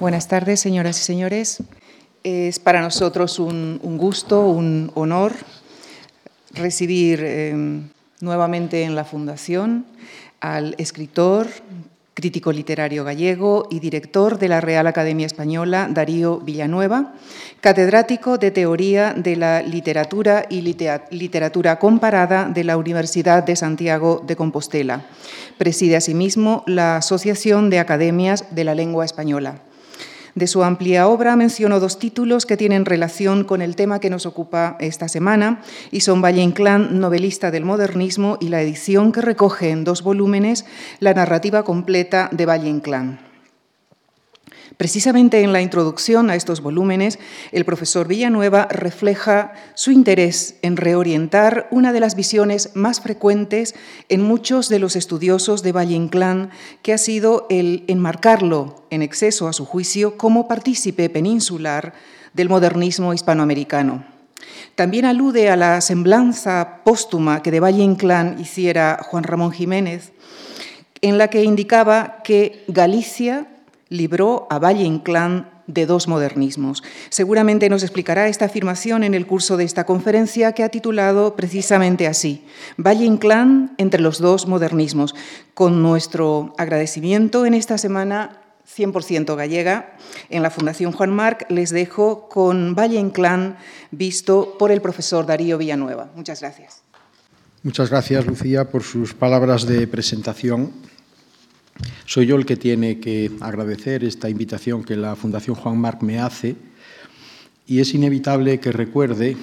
Buenas tardes, señoras y señores. Es para nosotros un, gusto, un honor recibir eh, nuevamente en la Fundación al escritor, crítico literario gallego y director de la Real Academia Española, Darío Villanueva, catedrático de Teoría de la Literatura y Literatura Comparada de la Universidad de Santiago de Compostela. Preside asimismo la Asociación de Academias de la Lengua Española. De su amplia obra menciono dos títulos que tienen relación con el tema que nos ocupa esta semana y son Valle Inclán, novelista del modernismo, y la edición que recoge en dos volúmenes la narrativa completa de Valle Inclán. Precisamente en la introducción a estos volúmenes, el profesor Villanueva refleja su interés en reorientar una de las visiones más frecuentes en muchos de los estudiosos de Valle Inclán, que ha sido el enmarcarlo, en exceso a su juicio, como partícipe peninsular del modernismo hispanoamericano. También alude a la semblanza póstuma que de Valle Inclán hiciera Juan Ramón Jiménez, en la que indicaba que Galicia libró a Valle Inclán de dos modernismos. Seguramente nos explicará esta afirmación en el curso de esta conferencia que ha titulado precisamente así, Valle Inclán entre los dos modernismos, con nuestro agradecimiento en esta semana 100% gallega. En la Fundación Juan Marc les dejo con Valle Inclán visto por el profesor Darío Villanueva. Muchas gracias. Muchas gracias, Lucía, por sus palabras de presentación. Soy yo el que tiene que agradecer esta invitación que la Fundación Juan Marc me hace y es inevitable que recuerde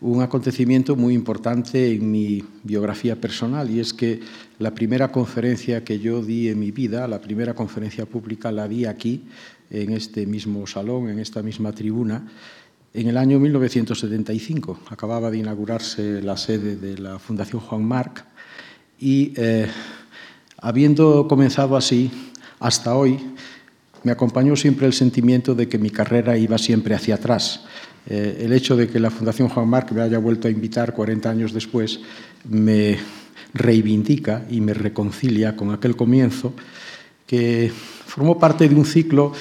un acontecimiento muy importante en mi biografía personal y es que la primera conferencia que yo di en mi vida, la primera conferencia pública, la di aquí, en este mismo salón, en esta misma tribuna, en el año 1975. Acababa de inaugurarse la sede de la Fundación Juan Marc y eh, Habiendo comenzado así, hasta hoy, me acompañó siempre el sentimiento de que mi carrera iba siempre hacia atrás. Eh, el hecho de que la Fundación Juan Marc me haya vuelto a invitar 40 años después me reivindica y me reconcilia con aquel comienzo que formó parte de un ciclo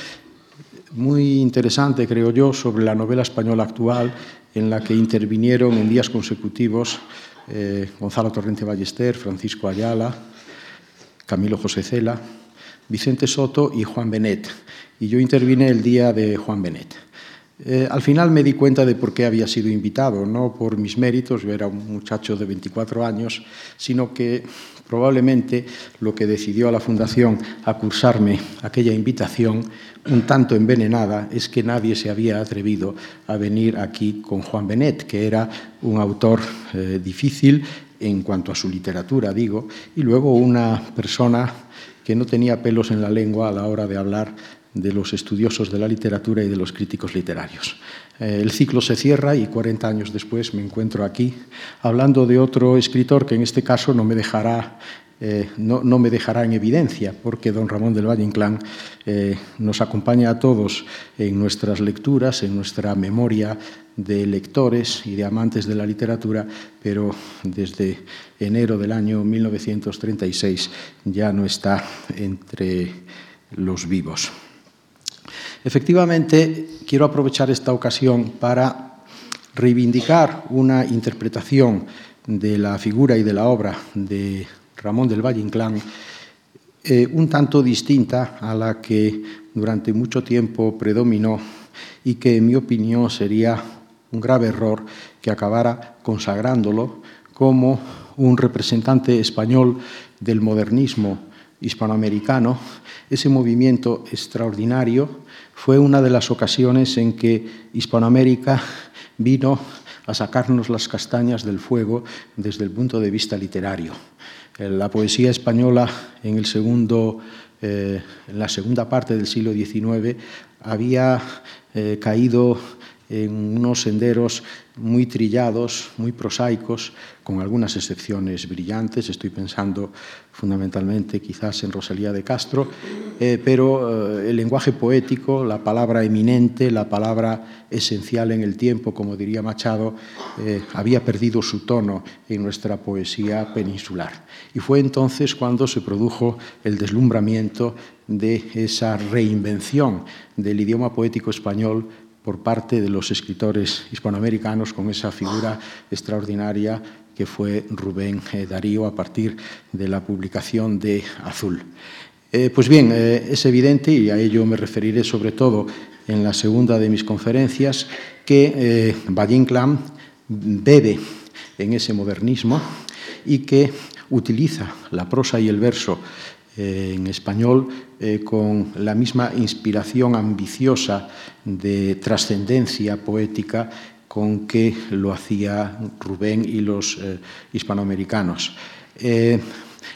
muy interesante, creo yo, sobre la novela española actual, en la que intervinieron en días consecutivos eh, Gonzalo Torrente Ballester, Francisco Ayala, Camilo José Cela, Vicente Soto y Juan Benet. Y yo intervine el día de Juan Benet. Eh, al final me di cuenta de por qué había sido invitado, no por mis méritos, yo era un muchacho de 24 años, sino que probablemente lo que decidió a la Fundación a cursarme aquella invitación, un tanto envenenada, es que nadie se había atrevido a venir aquí con Juan Benet, que era un autor eh, difícil en cuanto a su literatura, digo, y luego una persona que no tenía pelos en la lengua a la hora de hablar de los estudiosos de la literatura y de los críticos literarios. Eh, el ciclo se cierra y 40 años después me encuentro aquí hablando de otro escritor que en este caso no me dejará eh, no, me dejará en evidencia, porque don Ramón del Valle Inclán eh, nos acompaña a todos en nuestras lecturas, en nuestra memoria de lectores y de amantes de la literatura, pero desde enero del año 1936 ya no está entre los vivos. Efectivamente, quiero aprovechar esta ocasión para reivindicar una interpretación de la figura y de la obra de Ramón del Valle Inclán, eh, un tanto distinta a la que durante mucho tiempo predominó y que, en mi opinión, sería un grave error que acabara consagrándolo como un representante español del modernismo hispanoamericano. Ese movimiento extraordinario fue una de las ocasiones en que Hispanoamérica vino a sacarnos las castañas del fuego desde el punto de vista literario. La poesía española en, el segundo, eh, en la segunda parte del siglo XIX había eh, caído en unos senderos muy trillados, muy prosaicos, con algunas excepciones brillantes. Estoy pensando fundamentalmente quizás en Rosalía de Castro, eh, pero eh, el lenguaje poético, la palabra eminente, la palabra esencial en el tiempo, como diría Machado, eh, había perdido su tono en nuestra poesía peninsular. Y fue entonces cuando se produjo el deslumbramiento de esa reinvención del idioma poético español por parte de los escritores hispanoamericanos con esa figura extraordinaria que fue Rubén eh, Darío a partir de la publicación de Azul. Eh, pues bien, eh, es evidente, y a ello me referiré sobre todo en la segunda de mis conferencias, que Valle Inclán bebe en ese modernismo y que utiliza la prosa y el verso en español eh, con la misma inspiración ambiciosa de trascendencia poética con que lo hacía Rubén y los eh, hispanoamericanos. Eh,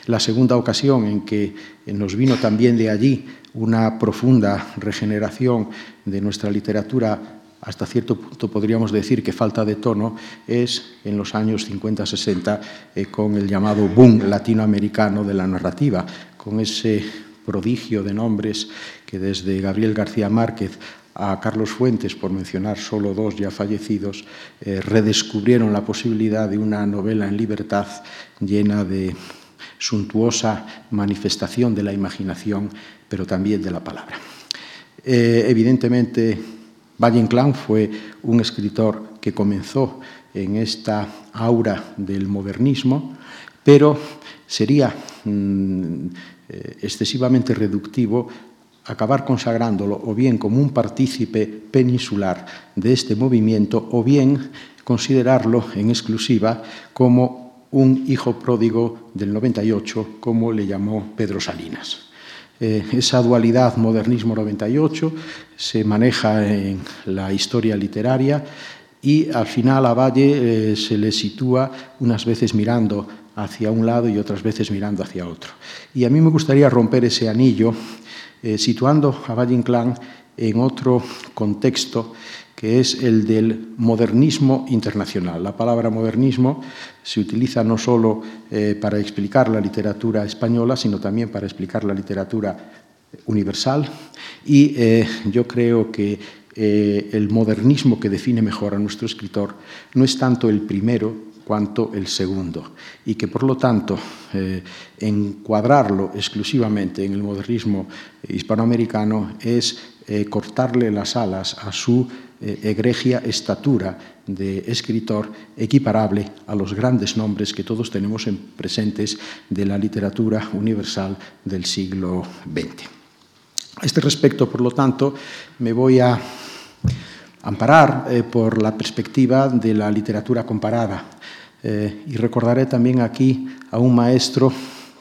la segunda ocasión en que nos vino también de allí una profunda regeneración de nuestra literatura hasta cierto punto podríamos decir que falta de tono es en los años 50-60 con el llamado boom latinoamericano de la narrativa, con ese prodigio de nombres que desde Gabriel García Márquez a Carlos Fuentes, por mencionar solo dos ya fallecidos, eh, redescubrieron la posibilidad de una novela en libertad llena de suntuosa manifestación de la imaginación, pero también de la palabra. Eh, evidentemente, Valle Inclán fue un escritor que comenzó en esta aura del modernismo, pero sería mm, eh, excesivamente reductivo acabar consagrándolo o bien como un partícipe peninsular de este movimiento o bien considerarlo en exclusiva como un hijo pródigo del 98, como le llamó Pedro Salinas. Eh, esa dualidad modernismo-98 se maneja en la historia literaria y al final a Valle eh, se le sitúa unas veces mirando hacia un lado y otras veces mirando hacia otro. Y a mí me gustaría romper ese anillo eh, situando a Valle Inclán en otro contexto que es el del modernismo internacional. La palabra modernismo se utiliza no solo eh, para explicar la literatura española, sino también para explicar la literatura universal y eh, yo creo que el modernismo que define mejor a nuestro escritor no es tanto el primero, cuanto el segundo, y que por lo tanto eh, encuadrarlo exclusivamente en el modernismo hispanoamericano es eh, cortarle las alas a su eh, egregia estatura de escritor equiparable a los grandes nombres que todos tenemos en presentes de la literatura universal del siglo XX. A este respecto, por lo tanto, me voy a amparar por la perspectiva de la literatura comparada. Eh, y recordaré también aquí a un maestro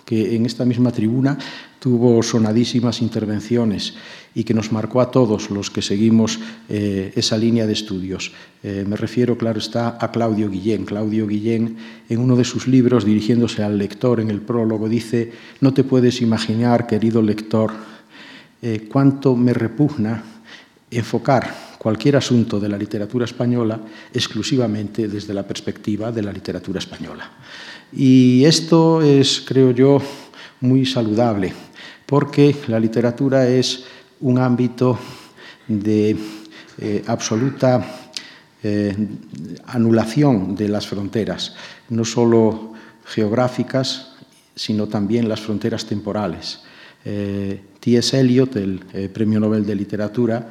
que en esta misma tribuna tuvo sonadísimas intervenciones y que nos marcó a todos los que seguimos eh, esa línea de estudios. me refiero, claro está, a Claudio Guillén. Claudio Guillén, en uno de sus libros, dirigiéndose al lector en el prólogo, dice, no te puedes imaginar, querido lector, cuánto me repugna enfocar cualquier asunto de la literatura española exclusivamente desde la perspectiva de la literatura española. Y esto es, creo yo, muy saludable, porque la literatura es un ámbito de eh, absoluta eh, anulación de las fronteras, no solo geográficas, sino también las fronteras temporales. Eh, T.S. Eliot, el Premio Nobel de Literatura,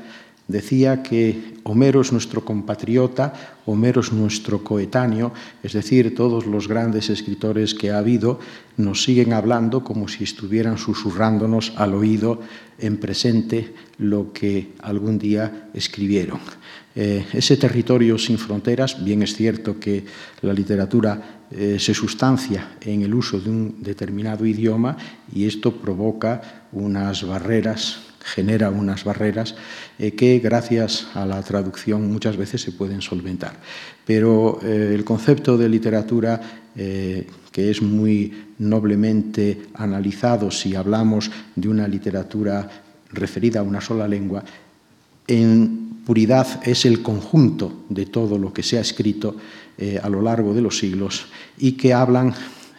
decía que Homero es nuestro compatriota, Homero es nuestro coetáneo, es decir, todos los grandes escritores que ha habido nos siguen hablando como si estuvieran susurrándonos al oído en presente lo que algún día escribieron. Eh, ese territorio sin fronteras, bien es cierto que la literatura eh, se sustancia en el uso de un determinado idioma y esto provoca unas barreras genera unas barreras eh, que gracias a la traducción muchas veces se pueden solventar. Pero eh, el concepto de literatura, eh, que es muy noblemente analizado si hablamos de una literatura referida a una sola lengua, en puridad es el conjunto de todo lo que se ha escrito a lo largo de los siglos y que hablan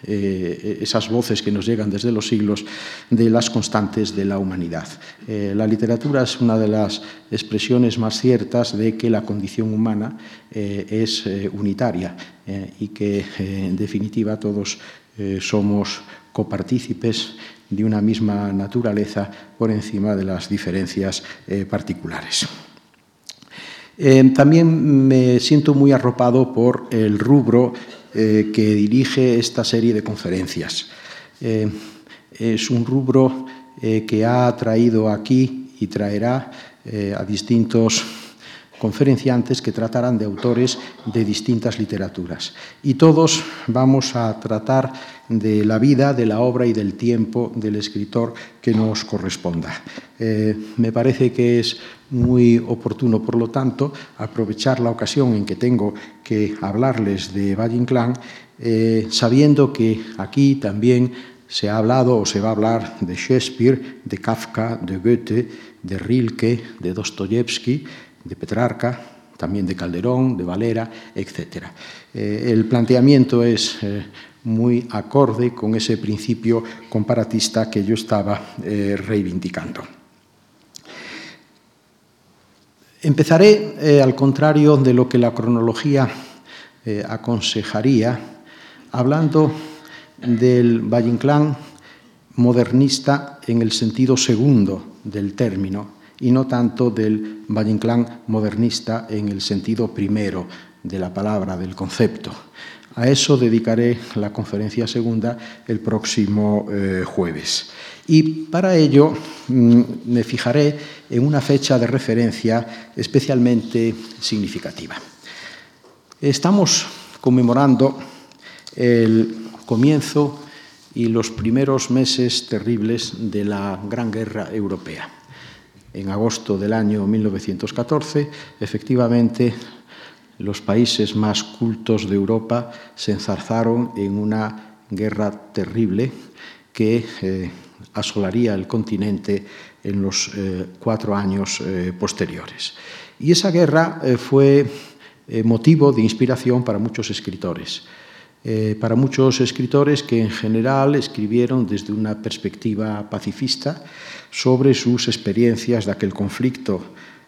eh, esas voces que nos llegan desde los siglos de las constantes de la humanidad. Eh, la literatura es una de las expresiones más ciertas de que la condición humana es unitaria y que en definitiva todos somos copartícipes de una misma naturaleza por encima de las diferencias particulares. Eh, también me siento muy arropado por el rubro eh, que dirige esta serie de conferencias. Eh, es un rubro que ha traído aquí y traerá a distintos conferenciantes que tratarán de autores de distintas literaturas. Y todos vamos a tratar de la vida, de la obra y del tiempo del escritor que nos corresponda. Eh, me parece que es muy oportuno, por lo tanto, aprovechar la ocasión en que tengo que hablarles de Valle Inclán, eh, sabiendo que aquí también se ha hablado o se va a hablar de Shakespeare, de Kafka, de Goethe, de Rilke, de Dostoyevsky, de Petrarca, también de Calderón, de Valera, etc. Eh, el planteamiento es eh, muy acorde con ese principio comparatista que yo estaba eh, reivindicando. Empezaré, al contrario de lo que la cronología aconsejaría, hablando del Valle Inclán modernista en el sentido segundo del término, y no tanto del Valle Inclán modernista en el sentido primero de la palabra, del concepto. A eso dedicaré la conferencia segunda el próximo eh, jueves. Y para ello mm, me fijaré en una fecha de referencia especialmente significativa. Estamos conmemorando el comienzo y los primeros meses terribles de la Gran Guerra Europea en agosto del año 1914, efectivamente los países más cultos de Europa se enzarzaron en una guerra terrible que eh, asolaría el continente en los eh, cuatro años eh, posteriores. Y esa guerra fue motivo de inspiración para muchos escritores. Para muchos escritores que en general escribieron desde una perspectiva pacifista, sobre sus experiencias de aquel conflicto.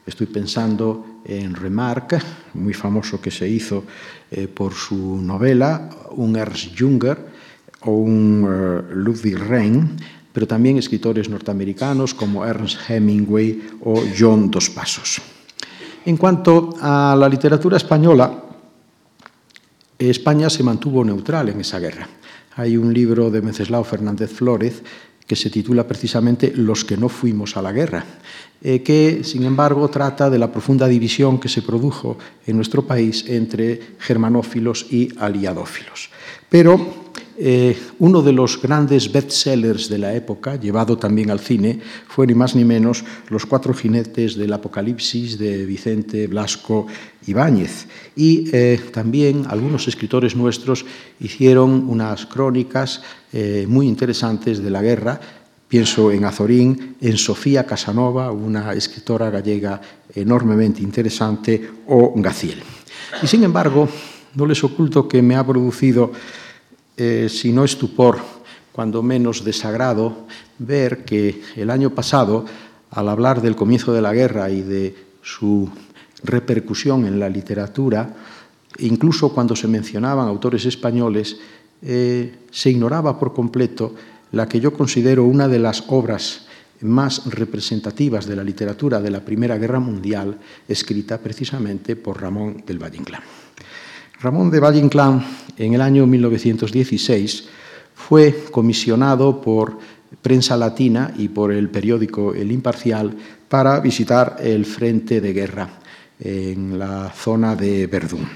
Estoy pensando en Remarque, muy famoso que se hizo eh, por su novela, un Ernst Junger o un uh, Ludwig Rein, pero también escritores norteamericanos como Ernst Hemingway o John Dos Pasos. En cuanto a la literatura española, España se mantuvo neutral en esa guerra. Hay un libro de Menceslao Fernández Flórez que se titula precisamente Los que no fuimos a la guerra, eh, que sin embargo trata de la profunda división que se produjo en nuestro país entre germanófilos y aliadófilos. Pero eh, uno de los grandes bestsellers de la época, llevado también al cine, fue ni más ni menos Los cuatro jinetes del Apocalipsis de Vicente Blasco Ibáñez. Y eh, también algunos escritores nuestros hicieron unas crónicas eh, muy interesantes de la guerra. Pienso en Azorín, en Sofía Casanova, una escritora gallega enormemente interesante, o Gaciel. Y sin embargo, no les oculto que me ha producido eh, si no estupor, cuando menos desagrado, ver que el año pasado, al hablar del comienzo de la guerra y de su repercusión en la literatura, incluso cuando se mencionaban autores españoles, eh, se ignoraba por completo la que yo considero una de las obras más representativas de la literatura de la Primera Guerra Mundial, escrita precisamente por Ramón del Valle Inclán. Ramón de Valle Inclán, en el año 1916, fue comisionado por Prensa Latina y por el periódico El Imparcial para visitar el frente de guerra en la zona de Verdún.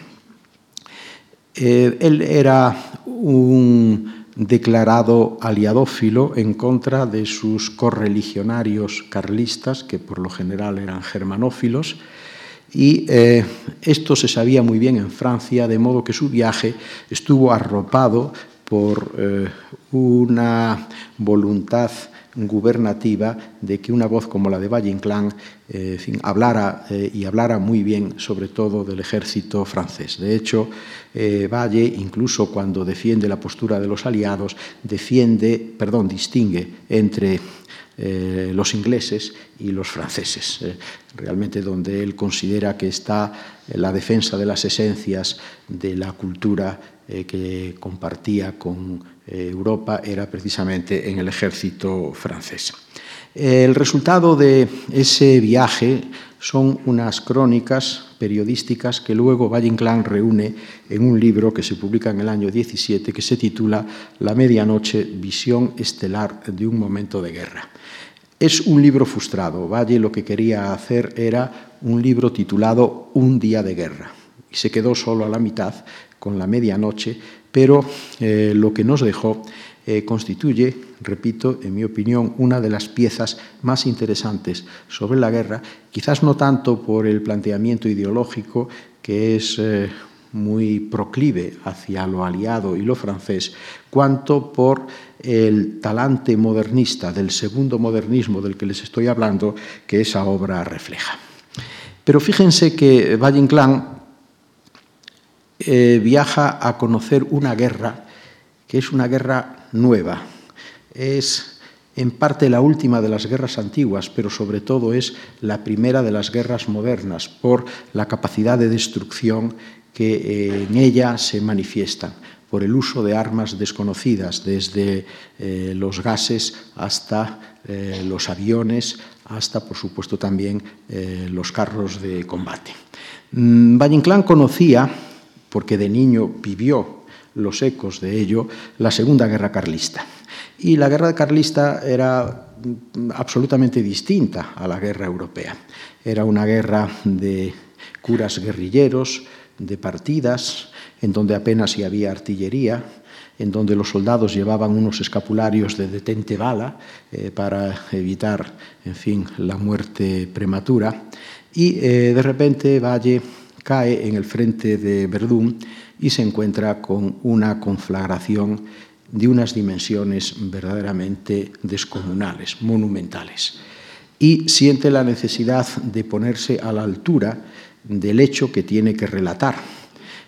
Eh, él era un declarado aliadófilo en contra de sus correligionarios carlistas, que por lo general eran germanófilos, y eh, esto se sabía muy bien en Francia, de modo que su viaje estuvo arropado por eh, una voluntad gubernativa de que una voz como la de Valle Inclán eh, hablara eh, y hablara muy bien sobre todo del ejército francés. De hecho, eh, Valle, incluso cuando defiende la postura de los aliados, defiende, perdón, distingue entre los ingleses y los franceses, realmente donde él considera que está la defensa de las esencias de la cultura que compartía con Europa era precisamente en el ejército francés. El resultado de ese viaje son unas crónicas periodísticas que luego Valle Inclán reúne en un libro que se publica en el año 17 que se titula La medianoche, visión estelar de un momento de guerra. Es un libro frustrado. Valle lo que quería hacer era un libro titulado Un día de guerra y se quedó solo a la mitad con la medianoche pero eh, lo que nos dejó eh, constituye, repito, en mi opinión, una de las piezas más interesantes sobre la guerra, quizás no tanto por el planteamiento ideológico, que es eh, muy proclive hacia lo aliado y lo francés, cuanto por el talante modernista del segundo modernismo del que les estoy hablando, que esa obra refleja. Pero fíjense que Valle Inclán eh, viaja a conocer una guerra que es una guerra nueva. Es en parte la última de las guerras antiguas, pero sobre todo es la primera de las guerras modernas por la capacidad de destrucción que eh, en ella se manifiesta por el uso de armas desconocidas, desde eh, los gases hasta los aviones, hasta, por supuesto, también los carros de combate. Mm, conocía porque de niño vivió los ecos de ello, la Segunda Guerra Carlista. Y la Guerra Carlista era absolutamente distinta a la Guerra Europea. Era una guerra de curas guerrilleros, de partidas, en donde apenas si había artillería, en donde los soldados llevaban unos escapularios de detente bala eh, para evitar, en fin, la muerte prematura. Y eh, de repente Valle cae en el frente de Verdún y se encuentra con una conflagración de unas dimensiones verdaderamente descomunales, monumentales. Y siente la necesidad de ponerse a la altura del hecho que tiene que relatar.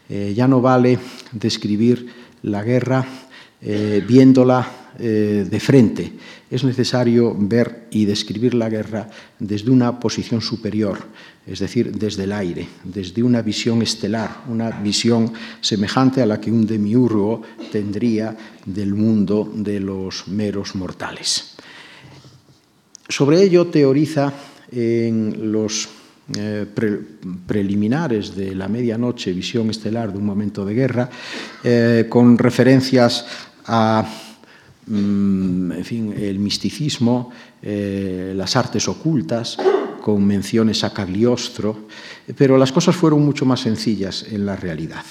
Eh, ya no vale describir la guerra eh, viéndola eh, de frente. Es necesario ver y describir la guerra desde una posición superior, es decir, desde el aire, desde una visión estelar, una visión semejante a la que un demiurgo tendría del mundo de los meros mortales. Sobre ello teoriza en los eh, preliminares de la medianoche, visión estelar de un momento de guerra, eh, con referencias a Mm, en fin, el misticismo, eh, las artes ocultas, con menciones a Cagliostro, pero las cosas fueron mucho más sencillas en la realidad.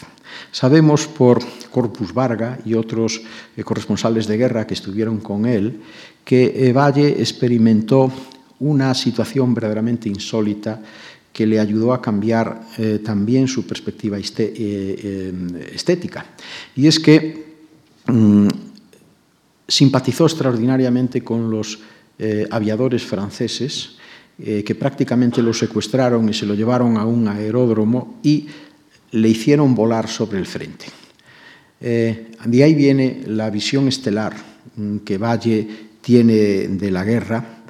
Sabemos por Corpus Varga y otros eh, corresponsales de guerra que estuvieron con él que Valle experimentó una situación verdaderamente insólita que le ayudó a cambiar eh, también su perspectiva estética. Y es que mm, simpatizó extraordinariamente con los eh, aviadores franceses, eh, que prácticamente lo secuestraron y se lo llevaron a un aeródromo y le hicieron volar sobre el frente. Eh, de ahí viene la visión estelar mm, que Valle tiene de la guerra,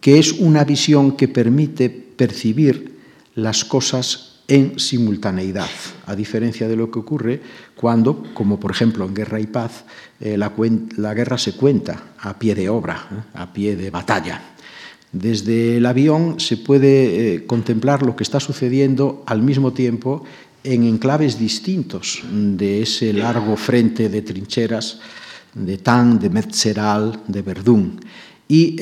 que es una visión que permite percibir las cosas en simultaneidad, a diferencia de lo que ocurre cuando, como por ejemplo en Guerra y Paz, eh, la, guerra se cuenta a pie de obra, ¿eh? a pie de batalla. Desde el avión se puede eh, contemplar lo que está sucediendo al mismo tiempo en enclaves distintos de ese largo frente de trincheras de Tang, de Metzeral, de Verdún. Y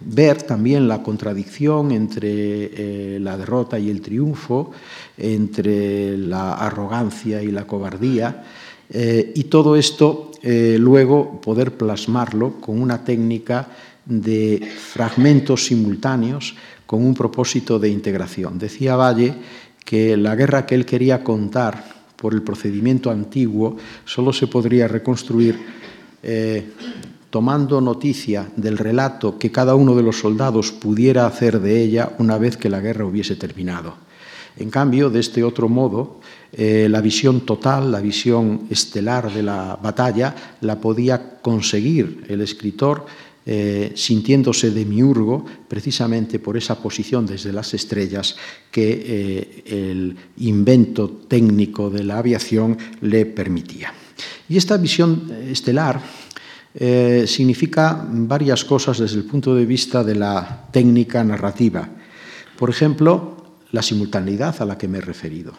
ver también la contradicción entre eh, la derrota y el triunfo, entre la arrogancia y la cobardía, eh, y todo esto eh, luego poder plasmarlo con una técnica de fragmentos simultáneos con un propósito de integración. Decía Valle que la guerra que él quería contar por el procedimiento antiguo solo se podría reconstruir tomando noticia del relato que cada uno de los soldados pudiera hacer de ella una vez que la guerra hubiese terminado. En cambio, de este otro modo, eh, la visión total, la visión estelar de la batalla, la podía conseguir el escritor eh, sintiéndose demiurgo precisamente por esa posición desde las estrellas que eh, el invento técnico de la aviación le permitía. Y esta visión estelar eh, significa varias cosas desde el punto de vista de la técnica narrativa. Por ejemplo, la simultaneidad a la que me he referido.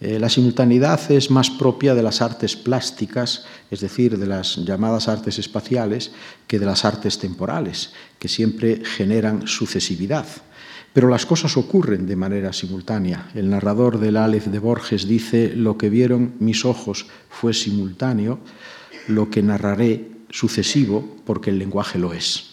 Eh, la simultaneidad es más propia de las artes plásticas, es decir, de las llamadas artes espaciales, que de las artes temporales, que siempre generan sucesividad. Pero las cosas ocurren de manera simultánea. El narrador del Aleph de Borges dice, lo que vieron mis ojos fue simultáneo, lo que narraré sucesivo porque el lenguaje lo es.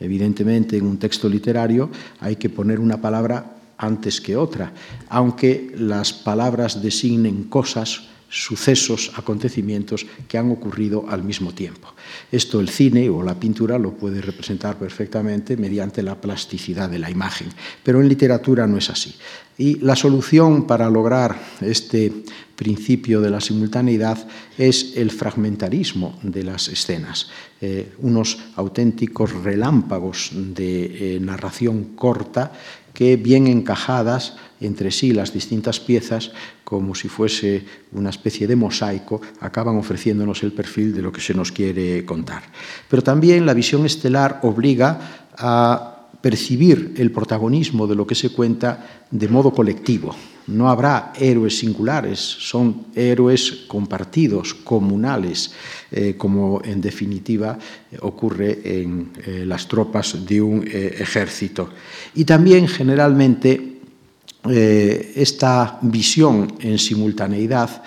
Evidentemente, en un texto literario hay que poner una palabra antes que otra, aunque las palabras designen cosas, sucesos, acontecimientos que han ocurrido al mismo tiempo. Esto el cine o la pintura lo puede representar perfectamente mediante la plasticidad de la imagen, pero en literatura no es así. Y la solución para lograr este principio de la simultaneidad es el fragmentarismo de las escenas, eh, unos auténticos relámpagos de eh, narración corta que bien encajadas entre sí las distintas piezas, como si fuese una especie de mosaico, acaban ofreciéndonos el perfil de lo que se nos quiere contar. Pero también la visión estelar obliga a percibir el protagonismo de lo que se cuenta de modo colectivo. No habrá héroes singulares, son héroes compartidos, comunales, eh, como en definitiva ocurre en eh, las tropas de un eh, ejército. Y también generalmente esta visión en simultaneidad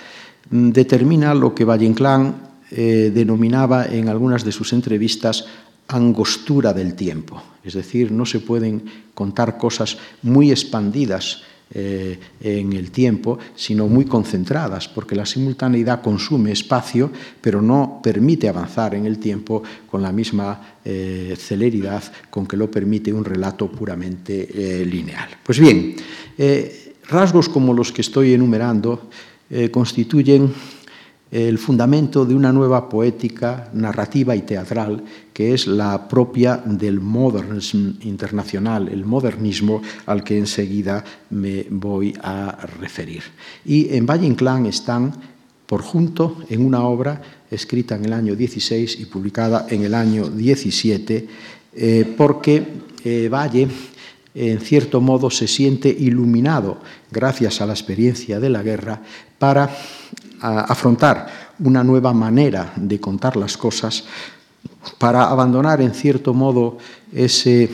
mm, determina lo que Valle Inclán denominaba en algunas de sus entrevistas angostura del tiempo. Es decir, no se pueden contar cosas muy expandidas eh, en el tiempo, sino muy concentradas, porque la simultaneidad consume espacio, pero no permite avanzar en el tiempo con la misma eh, celeridad con que lo permite un relato puramente eh, lineal. Pues bien, rasgos como los que estoy enumerando constituyen el fundamento de una nueva poética narrativa y teatral que es la propia del modernismo internacional, el modernismo al que enseguida me voy a referir. Y en Valle Inclán están por junto en una obra escrita en el año 16 y publicada en el año 17, eh, porque eh, Valle en cierto modo se siente iluminado gracias a la experiencia de la guerra para afrontar una nueva manera de contar las cosas, para abandonar en cierto modo ese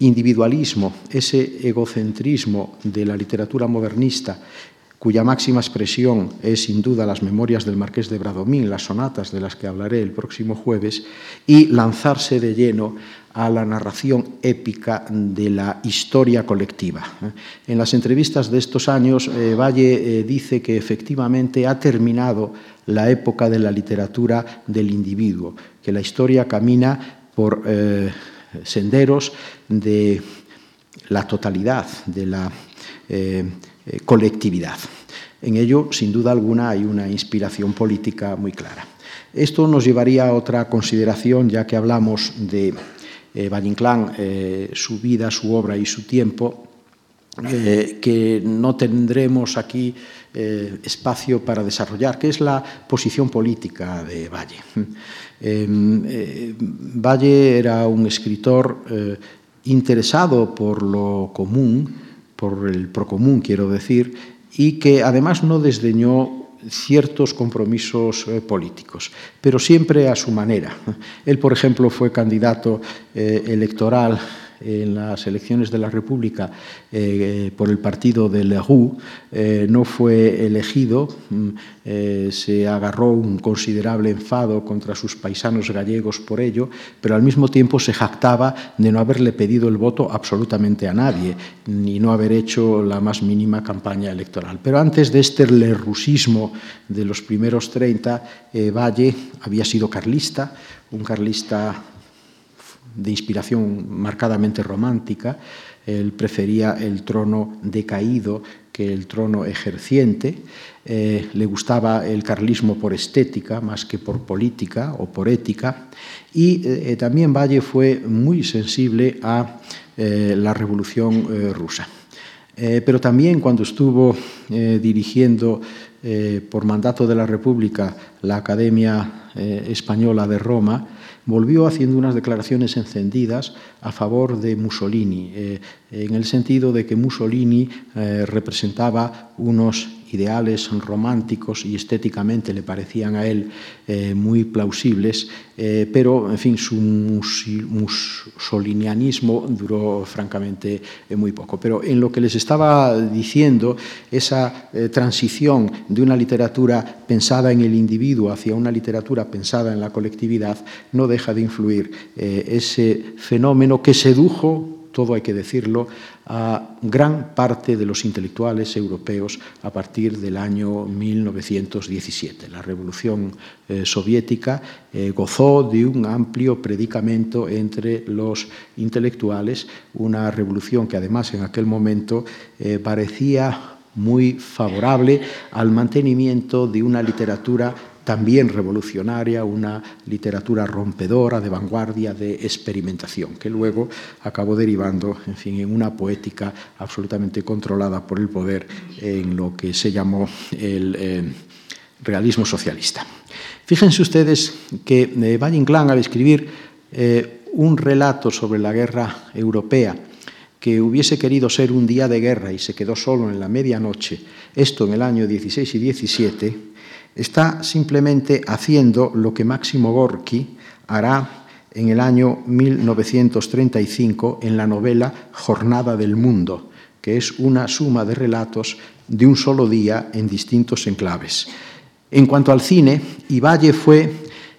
individualismo, ese egocentrismo de la literatura modernista, cuya máxima expresión es sin duda las memorias del marqués de Bradomín, las sonatas de las que hablaré el próximo jueves, y lanzarse de lleno a la narración épica de la historia colectiva. En las entrevistas de estos años, eh, Valle eh, dice que efectivamente ha terminado la época de la literatura del individuo, que la historia camina por eh, senderos de la totalidad, de la colectividad. En ello, sin duda alguna, hay una inspiración política muy clara. Esto nos llevaría a otra consideración, ya que hablamos de eh, Valle Inclán, eh, su vida, su obra y su tiempo, eh, que no tendremos aquí eh, espacio para desarrollar, que es la posición política de Valle. Em, eh, Valle era un escritor interesado por lo común, por el procomún, quiero decir, y que además no desdeñó ciertos compromisos eh, políticos, pero siempre a su manera. Él, por ejemplo, fue candidato eh, electoral en las elecciones de la República eh, por el partido de Leroux, eh, no fue elegido, mm, eh, se agarró un considerable enfado contra sus paisanos gallegos por ello, pero al mismo tiempo se jactaba de no haberle pedido el voto absolutamente a nadie, ni no haber hecho la más mínima campaña electoral. Pero antes de este lerusismo de los primeros 30, Valle había sido carlista, un carlista de inspiración marcadamente romántica. Él prefería el trono decaído que el trono ejerciente. Eh, le gustaba el carlismo por estética más que por política o por ética. Y eh, también Valle fue muy sensible a eh, la revolución rusa. pero también cuando estuvo dirigiendo por mandato de la República la Academia Española de Roma, volvió haciendo unas declaraciones encendidas a favor de Mussolini, eh, en el sentido de que Mussolini eh, representaba unos ideales románticos y estéticamente le parecían a él eh, muy plausibles, eh, pero en fin, su mussolinianismo duró francamente eh, muy poco. Pero en lo que les estaba diciendo, esa transición de una literatura pensada en el individuo hacia una literatura pensada en la colectividad, no deja de influir ese fenómeno que sedujo todo hay que decirlo, a gran parte de los intelectuales europeos a partir del año 1917. La revolución eh, soviética eh, gozó de un amplio predicamento entre los intelectuales, una revolución que además en aquel momento eh, parecía muy favorable al mantenimiento de una literatura también revolucionaria, una literatura rompedora, de vanguardia, de experimentación, que luego acabó derivando en, fin, en una poética absolutamente controlada por el poder en lo que se llamó el eh, realismo socialista. Fíjense ustedes que eh, Valle Inclán, al escribir eh, un relato sobre la guerra europea, que hubiese querido ser un día de guerra y se quedó solo en la medianoche, esto en el año 16 y 17, está simplemente haciendo lo que Máximo Gorki hará en el año 1935 en la novela Jornada del Mundo, que es una suma de relatos de un solo día en distintos enclaves. En cuanto al cine, Iballe fue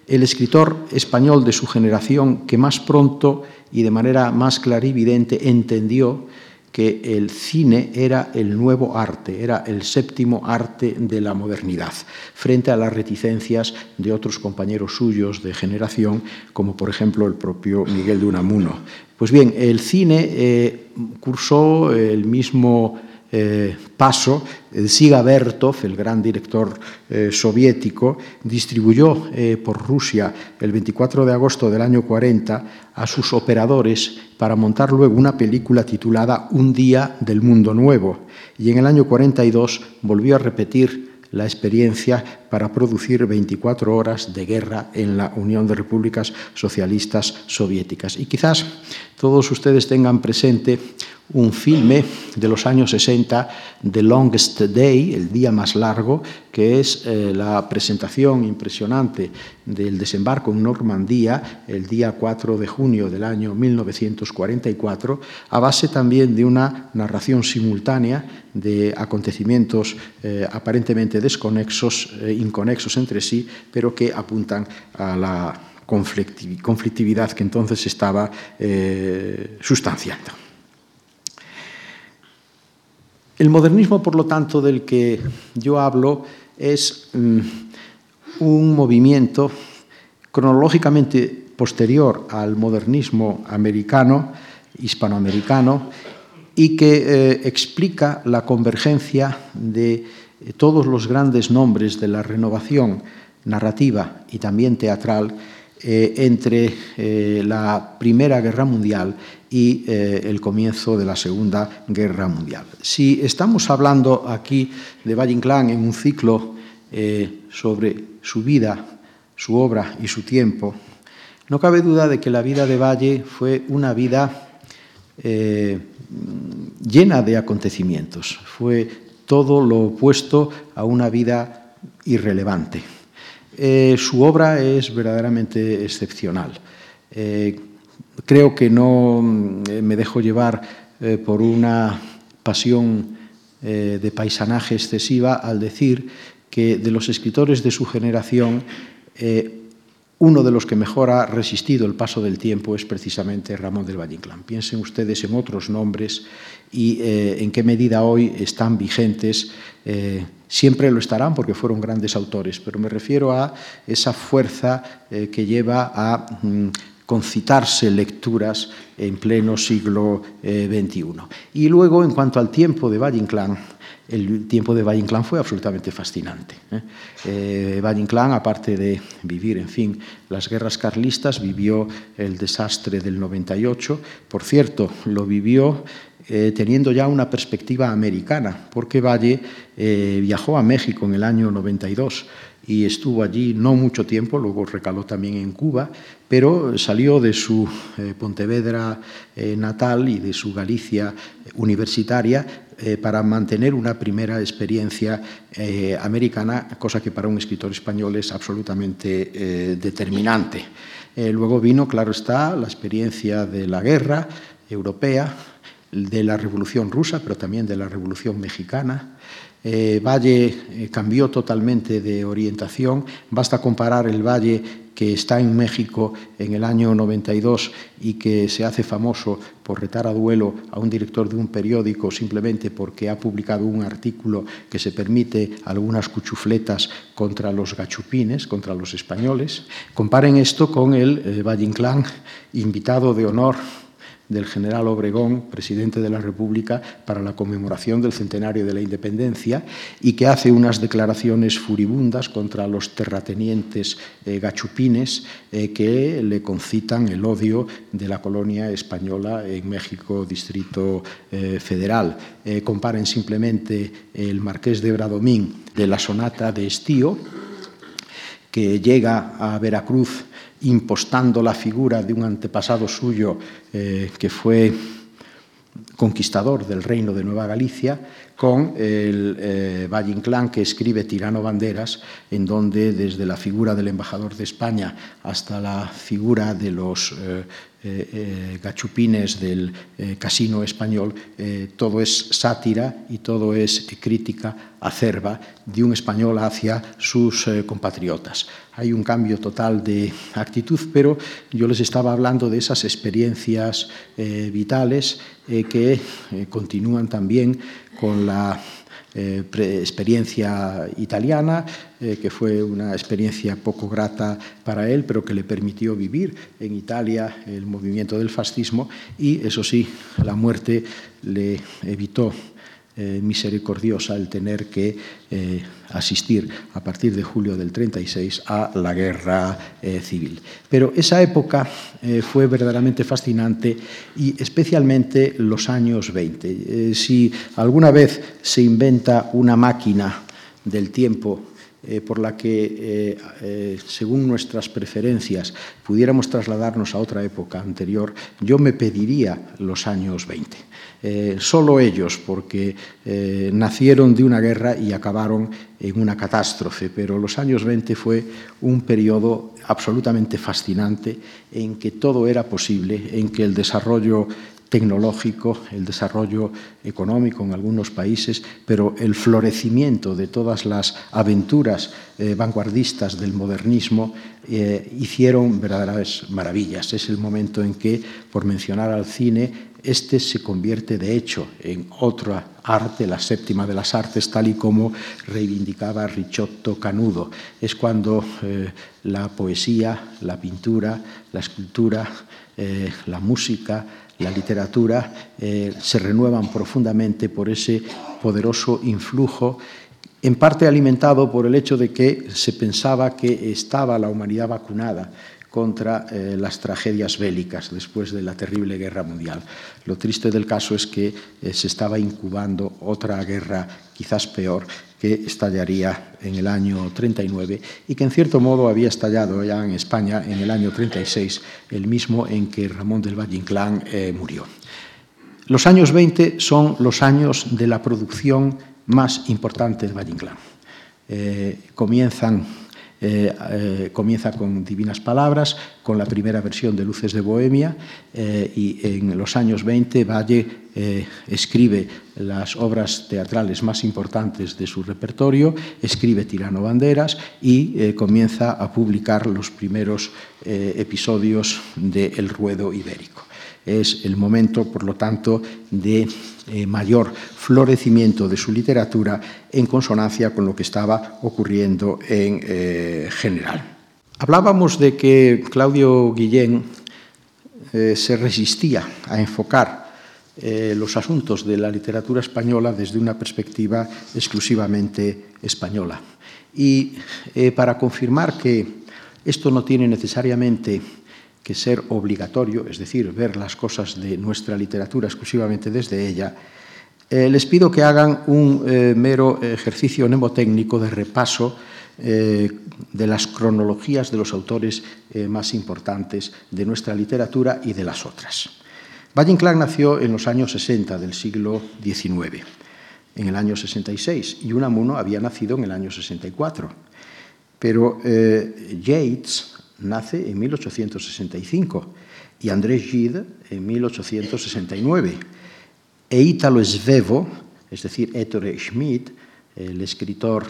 el escritor español de su generación que más pronto y de manera más clarividente entendió que el cine era el nuevo arte, era el séptimo arte de la modernidad, frente a las reticencias de otros compañeros suyos de generación, como por ejemplo el propio Miguel de Unamuno. Pues bien, el cine eh, cursó el mismo eh, paso, el Siga Bertov, el gran director eh, soviético, distribuyó eh, por Rusia el 24 de agosto del año 40 a sus operadores para montar luego una película titulada Un día del mundo nuevo. Y en el año 42 volvió a repetir la experiencia para producir 24 horas de guerra en la Unión de Repúblicas Socialistas Soviéticas. Y quizás todos ustedes tengan presente un filme de los años 60, The Longest Day, el día más largo, que es eh, la presentación impresionante del desembarco en Normandía el día 4 de junio del año 1944, a base también de una narración simultánea de acontecimientos eh, aparentemente desconexos, eh, inconexos entre sí, pero que apuntan a la conflictividad que entonces estaba sustanciando. El modernismo, por lo tanto, del que yo hablo, es mm, un movimiento cronológicamente posterior al modernismo americano, hispanoamericano, y que eh, explica la convergencia de eh, todos los grandes nombres de la renovación narrativa y también teatral eh, entre la Primera Guerra Mundial y eh, el comienzo de la Segunda Guerra Mundial. Si estamos hablando aquí de Valle Inclán en un ciclo eh, sobre su vida, su obra y su tiempo, no cabe duda de que la vida de Valle fue una vida eh, llena de acontecimientos, fue todo lo opuesto a una vida irrelevante. su obra es verdaderamente excepcional creo que no mm, me dejo llevar por una pasión de paisanaje excesiva al decir que de los escritores de su generación uno de los que mejor ha resistido el paso del tiempo es precisamente Ramón del Valle Inclán. Piensen ustedes en otros nombres y eh, en qué medida hoy están vigentes. Eh, siempre lo estarán porque fueron grandes autores, pero me refiero a esa fuerza eh, que lleva a mm, concitarse lecturas en pleno siglo XXI. Y luego, en cuanto al tiempo de Valle Inclán, el tiempo de Valle Inclán fue absolutamente fascinante. ¿eh? Eh, Valle Inclán, aparte de vivir, en fin, las guerras carlistas, vivió el desastre del 98. Por cierto, lo vivió eh, teniendo ya una perspectiva americana, porque Valle viajó a México en el año 92 y estuvo allí no mucho tiempo, luego recaló también en Cuba, pero salió de su Pontevedra natal y de su Galicia universitaria eh, para mantener una primera experiencia eh, americana, cosa que para un escritor español es absolutamente eh, determinante. luego vino, claro está, la experiencia de la guerra europea, de la Revolución rusa, pero también de la Revolución mexicana. Valle cambió totalmente de orientación. Basta comparar el Valle que está en México en el año 92 y que se hace famoso por retar a duelo a un director de un periódico simplemente porque ha publicado un artículo que se permite algunas cuchufletas contra los gachupines, contra los españoles. Comparen esto con el eh, Valle Inclán, invitado de honor del general Obregón, presidente de la República, para la conmemoración del centenario de la independencia y que hace unas declaraciones furibundas contra los terratenientes eh, gachupines eh, que le concitan el odio de la colonia española en México, Distrito eh, Federal. comparen simplemente el marqués de Bradomín de la sonata de Estío, que llega a Veracruz impostando la figura de un antepasado suyo eh, que fue conquistador del reino de Nueva Galicia, con el eh, Valle Inclán que escribe Tirano Banderas, en donde desde la figura del embajador de España hasta la figura de los eh, eh, eh, gachupines del eh, casino español, todo es sátira y todo es crítica acerba de un español hacia sus compatriotas. Hay un cambio total de actitud, pero yo les estaba hablando de esas experiencias vitales que continúan también con la eh, experiencia italiana, eh, que fue una experiencia poco grata para él, pero que le permitió vivir en Italia el movimiento del fascismo y, eso sí, la muerte le evitó eh, misericordiosa el tener que asistir a partir de julio del 36 a la guerra eh, civil. Pero esa época fue verdaderamente fascinante y especialmente los años 20. si alguna vez se inventa una máquina del tiempo por la que, según nuestras preferencias, pudiéramos trasladarnos a otra época anterior, yo me pediría los años 20. Eh, solo ellos, porque eh, nacieron de una guerra y acabaron en una catástrofe, pero los años 20 fue un periodo absolutamente fascinante en que todo era posible, en que el desarrollo tecnológico, el desarrollo económico en algunos países, pero el florecimiento de todas las aventuras eh, vanguardistas del modernismo hicieron verdaderas maravillas. Es el momento en que, por mencionar al cine, este se convierte de hecho en otra arte, la séptima de las artes, tal y como reivindicaba Richotto Canudo. Es cuando eh, la poesía, la pintura, la escultura, eh, la música, la literatura eh, se renuevan profundamente por ese poderoso influjo en parte alimentado por el hecho de que se pensaba que estaba la humanidad vacunada contra eh, las tragedias bélicas después de la terrible guerra mundial. Lo triste del caso es que eh, se estaba incubando otra guerra quizás peor que estallaría en el año 39 y que en cierto modo había estallado ya en España en el año 36, el mismo en que Ramón del Valle Inclán eh, murió. Los años 20 son los años de la producción más importante de Valle Inclán. comienzan Eh, eh, comienza con Divinas Palabras, con la primera versión de Luces de Bohemia, eh, y en los años 20 Valle escribe las obras teatrales más importantes de su repertorio, escribe Tirano Banderas y comienza a publicar los primeros episodios de El Ruedo Ibérico. Es el momento, por lo tanto, de eh, mayor florecimiento de su literatura en consonancia con lo que estaba ocurriendo en eh, general. Hablábamos de que Claudio Guillén eh, se resistía a enfocar los asuntos de la literatura española desde una perspectiva exclusivamente española. Y para confirmar que esto no tiene necesariamente que ser obligatorio, es decir, ver las cosas de nuestra literatura exclusivamente desde ella, eh, les pido que hagan un eh, mero ejercicio mnemotécnico de repaso eh, de las cronologías de los autores más importantes de nuestra literatura y de las otras. Valle Inclán nació en los años 60 del siglo XIX, en el año 66, y Unamuno había nacido en el año 64. Pero Yates nace en 1865 y Andrés Gide en 1869. E Italo Svevo, es decir, Ettore Schmidt, el escritor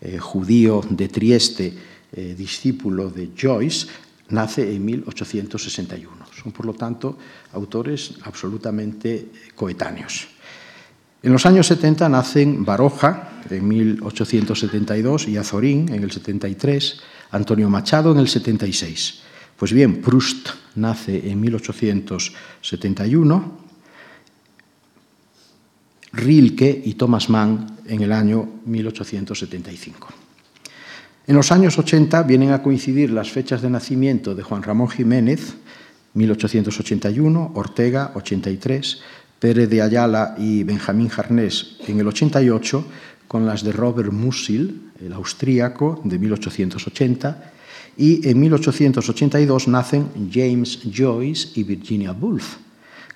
eh, judío de Trieste, eh, discípulo de Joyce, nace en 1861. Son, por lo tanto, autores absolutamente coetáneos. En los años 70 nacen Baroja, en 1872, y Azorín, en el 73, Antonio Machado en el 76. Pues bien, Proust nace en 1871, Rilke y Thomas Mann en el año 1875. En los años 80 vienen a coincidir las fechas de nacimiento de Juan Ramón Jiménez, 1881, Ortega, 83, Pérez de Ayala y Benjamín Jarnés en el 88, con las de Robert Musil, el austríaco, de 1880, y en 1882 nacen James Joyce y Virginia Woolf.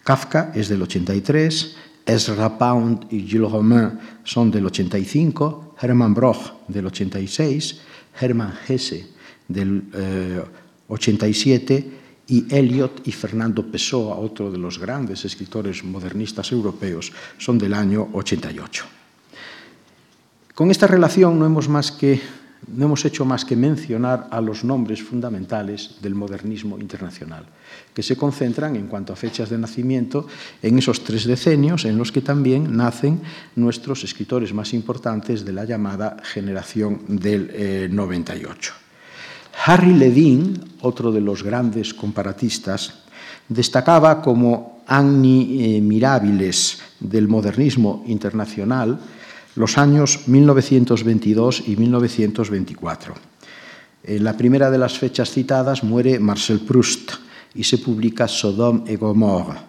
Kafka es del 83, Ezra Pound y Gilles Romain son del 85, Hermann Broch del 86, Hermann Hesse del 87 eh, y Eliot y Fernando Pessoa, otro de los grandes escritores modernistas europeos, son del año 88. Con esta relación no hemos, más que, no hemos hecho más que mencionar a los nombres fundamentales del modernismo internacional, que se concentran en cuanto a fechas de nacimiento en esos tres decenios en los que también nacen nuestros escritores más importantes de la llamada generación del 98. Harry Levin, otro de los grandes comparatistas, destacaba como Agni eh, Mirabiles del modernismo internacional los años 1922 y 1924. En la primera de las fechas citadas muere Marcel Proust y se publica Sodome et Gomorra.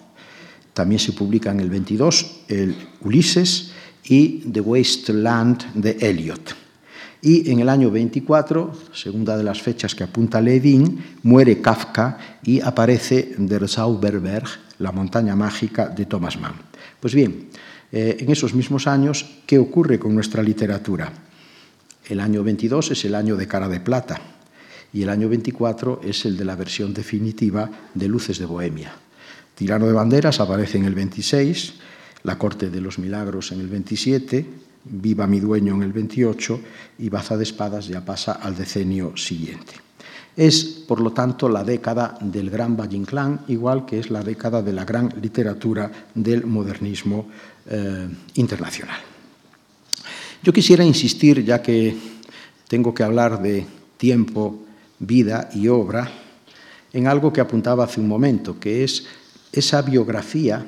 También se publica en el 22 el Ulises y The Waste Land de Eliot. Y en el año 24, segunda de las fechas que apunta Levin, muere Kafka y aparece Der Zauberberg, la montaña mágica de Thomas Mann. Pues bien, eh, en esos mismos años, ¿qué ocurre con nuestra literatura? El año 22 es el año de Cara de Plata y el año 24 es el de la versión definitiva de Luces de Bohemia. Tirano de Banderas aparece en el 26, La Corte de los Milagros en el 27, Viva mi dueño en el 28 y Baza de Espadas ya pasa al decenio siguiente. Es, por lo tanto, la década del gran Valle Inclán, igual que es la década de la gran literatura del modernismo eh, internacional. Yo quisiera insistir, ya que tengo que hablar de tiempo, vida y obra, en algo que apuntaba hace un momento, que es esa biografía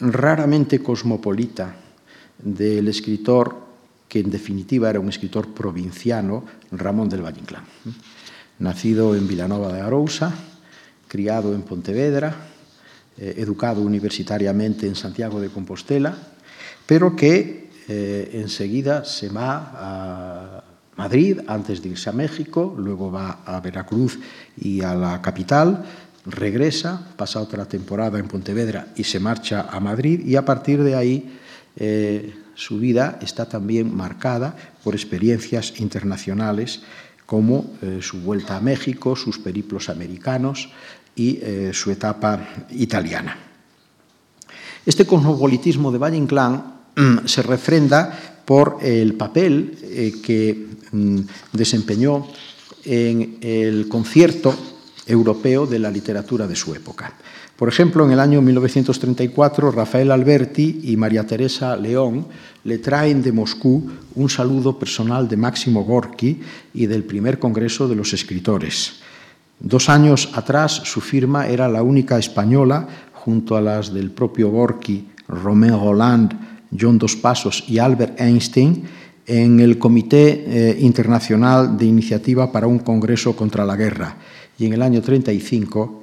raramente cosmopolita del escritor que en definitiva era un escritor provinciano, Ramón del Valle Inclán nacido en Vilanova de Arousa, criado en Pontevedra, eh, educado universitariamente en Santiago de Compostela, pero que eh, enseguida se va a Madrid antes de irse a México, luego va a Veracruz y a la capital, regresa, pasa otra temporada en Pontevedra y se marcha a Madrid y a partir de ahí eh, su vida está también marcada por experiencias internacionales como eh, su vuelta a México, sus periplos americanos y eh, su etapa italiana. Este cosmopolitismo de Valle Inclán mm, se refrenda por el papel que mm, desempeñó en el concierto europeo de la literatura de su época. Por ejemplo, en el año 1934, Rafael Alberti y María Teresa León le traen de Moscú un saludo personal de Máximo Gorki y del primer Congreso de los Escritores. Dos años atrás, su firma era la única española, junto a las del propio Gorki, Romain Roland, John Dos Pasos y Albert Einstein, en el Comité eh, Internacional de Iniciativa para un Congreso contra la Guerra. Y en el año 35,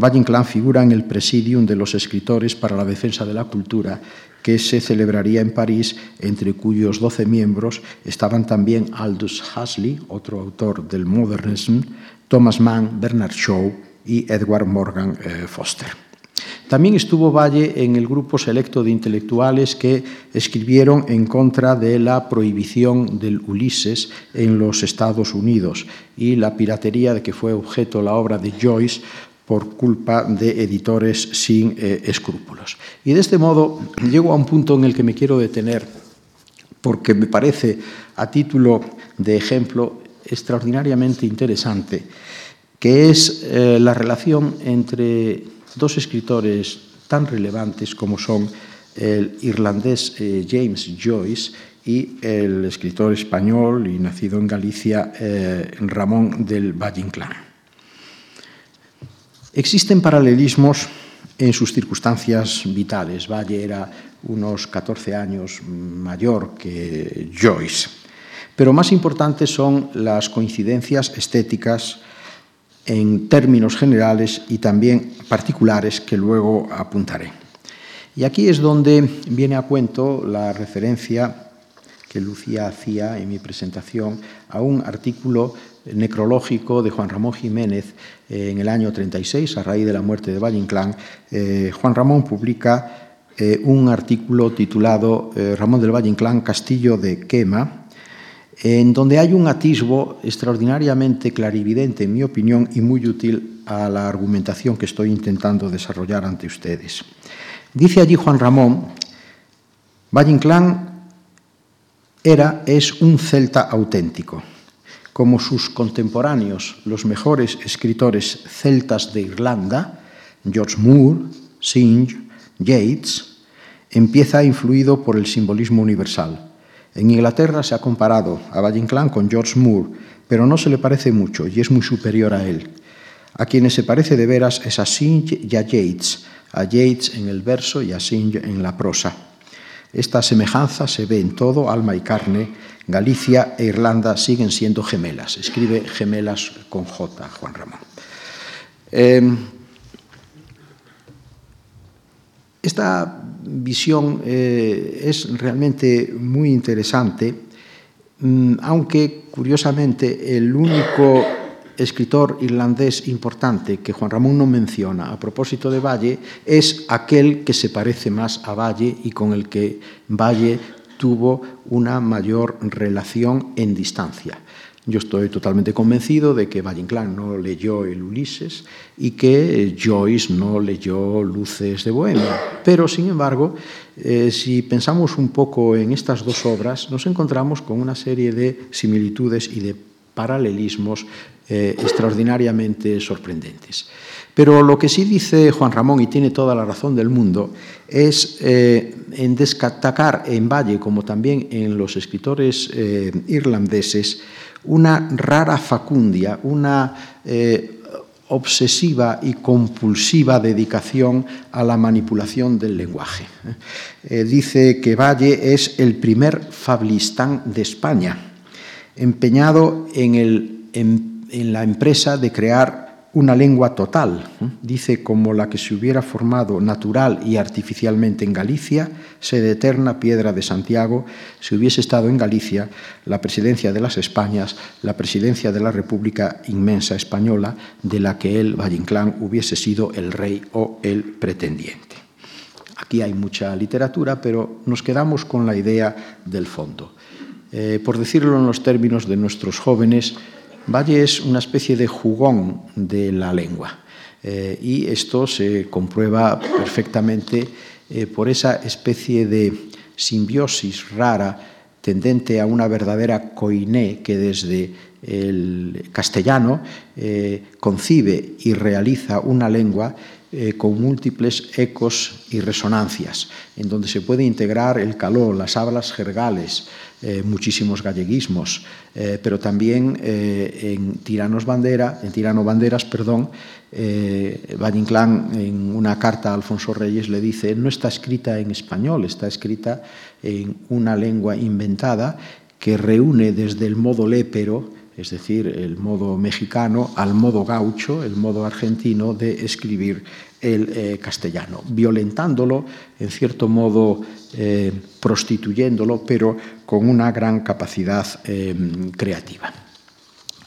Valle Inclán figura en el Presidium de los Escritores para la Defensa de la Cultura, que se celebraría en París, entre cuyos doce miembros estaban también Aldous Huxley, otro autor del Modernism, Thomas Mann, Bernard Shaw y Edward Morgan eh, Foster. También estuvo Valle en el grupo selecto de intelectuales que escribieron en contra de la prohibición del Ulises en los Estados Unidos y la piratería de que fue objeto la obra de Joyce por culpa de editores sin eh, escrúpulos. Y de este modo llego a un punto en el que me quiero detener porque me parece, a título de ejemplo, extraordinariamente interesante, que es eh, la relación entre dos escritores tan relevantes como son el irlandés eh, James Joyce y el escritor español y nacido en Galicia Ramón del Valle Inclán. Existen paralelismos en sus circunstancias vitales. Valle era unos 14 años mayor que Joyce. Pero más importantes son las coincidencias estéticas en términos generales y también particulares que luego apuntaré. Y aquí es donde viene a cuento la referencia que Lucía hacía en mi presentación a un artículo necrológico de Juan Ramón Jiménez eh, en el año 36, a raíz de la muerte de Valle Inclán, eh, Juan Ramón publica eh, un artículo titulado Ramón del Valle Inclán, Castillo de Quema, en donde hay un atisbo extraordinariamente clarividente, en mi opinión, y muy útil a la argumentación que estoy intentando desarrollar ante ustedes. Dice allí Juan Ramón, Valle Inclán era, es un celta auténtico como sus contemporáneos, los mejores escritores celtas de Irlanda, George Moore, Synge, Yates, empieza influido por el simbolismo universal. En Inglaterra se ha comparado a Valle Inclán con George Moore, pero no se le parece mucho y es muy superior a él. A quienes se parece de veras es a Synge y a Yates, a Yates en el verso y a Synge en la prosa. Esta semejanza se ve en todo, alma y carne. Galicia e Irlanda siguen siendo gemelas. Escribe gemelas con J, Juan Ramón. Eh, esta visión eh, es realmente muy interesante, mm, aunque curiosamente el único escritor irlandés importante que Juan Ramón no menciona a propósito de Valle es aquel que se parece más a Valle y con el que Valle tuvo una mayor relación en distancia. Yo estoy totalmente convencido de que Valle Inclán no leyó el Ulises y que Joyce no leyó Luces de Bohemia. Pero, sin embargo, eh, si pensamos un poco en estas dos obras, nos encontramos con una serie de similitudes y de paralelismos eh, extraordinariamente sorprendentes. Pero lo que sí dice Juan Ramón, y tiene toda la razón del mundo, es eh, en destacar en Valle, como también en los escritores eh, irlandeses, una rara facundia, una obsesiva y compulsiva dedicación a la manipulación del lenguaje. dice que Valle es el primer fablistán de España, empeñado en la empresa de crear una lengua total, dice como la que se hubiera formado natural y artificialmente en Galicia, sede eterna, piedra de Santiago, si hubiese estado en Galicia la presidencia de las Españas, la presidencia de la República Inmensa Española, de la que él, Valle Inclán, hubiese sido el rey o el pretendiente. Aquí hay mucha literatura, pero nos quedamos con la idea del fondo. Eh, por decirlo en los términos de nuestros jóvenes, Valle es una especie de jugón de la lengua. Eh, y esto se comprueba perfectamente eh, por esa especie de simbiosis rara tendente a una verdadera coiné que desde el castellano eh, concibe y realiza una lengua con múltiples ecos y resonancias, en donde se puede integrar el calor, las hablas jergales, eh, muchísimos galleguismos, eh, pero también eh, en Tiranos Bandera, en Tirano Banderas, perdón, en una carta a Alfonso Reyes le dice no está escrita en español, está escrita en una lengua inventada que reúne desde el modo lépero es decir, el modo mexicano, al modo gaucho, el modo argentino de escribir el castellano, violentándolo, en cierto modo prostituyéndolo, pero con una gran capacidad eh, creativa.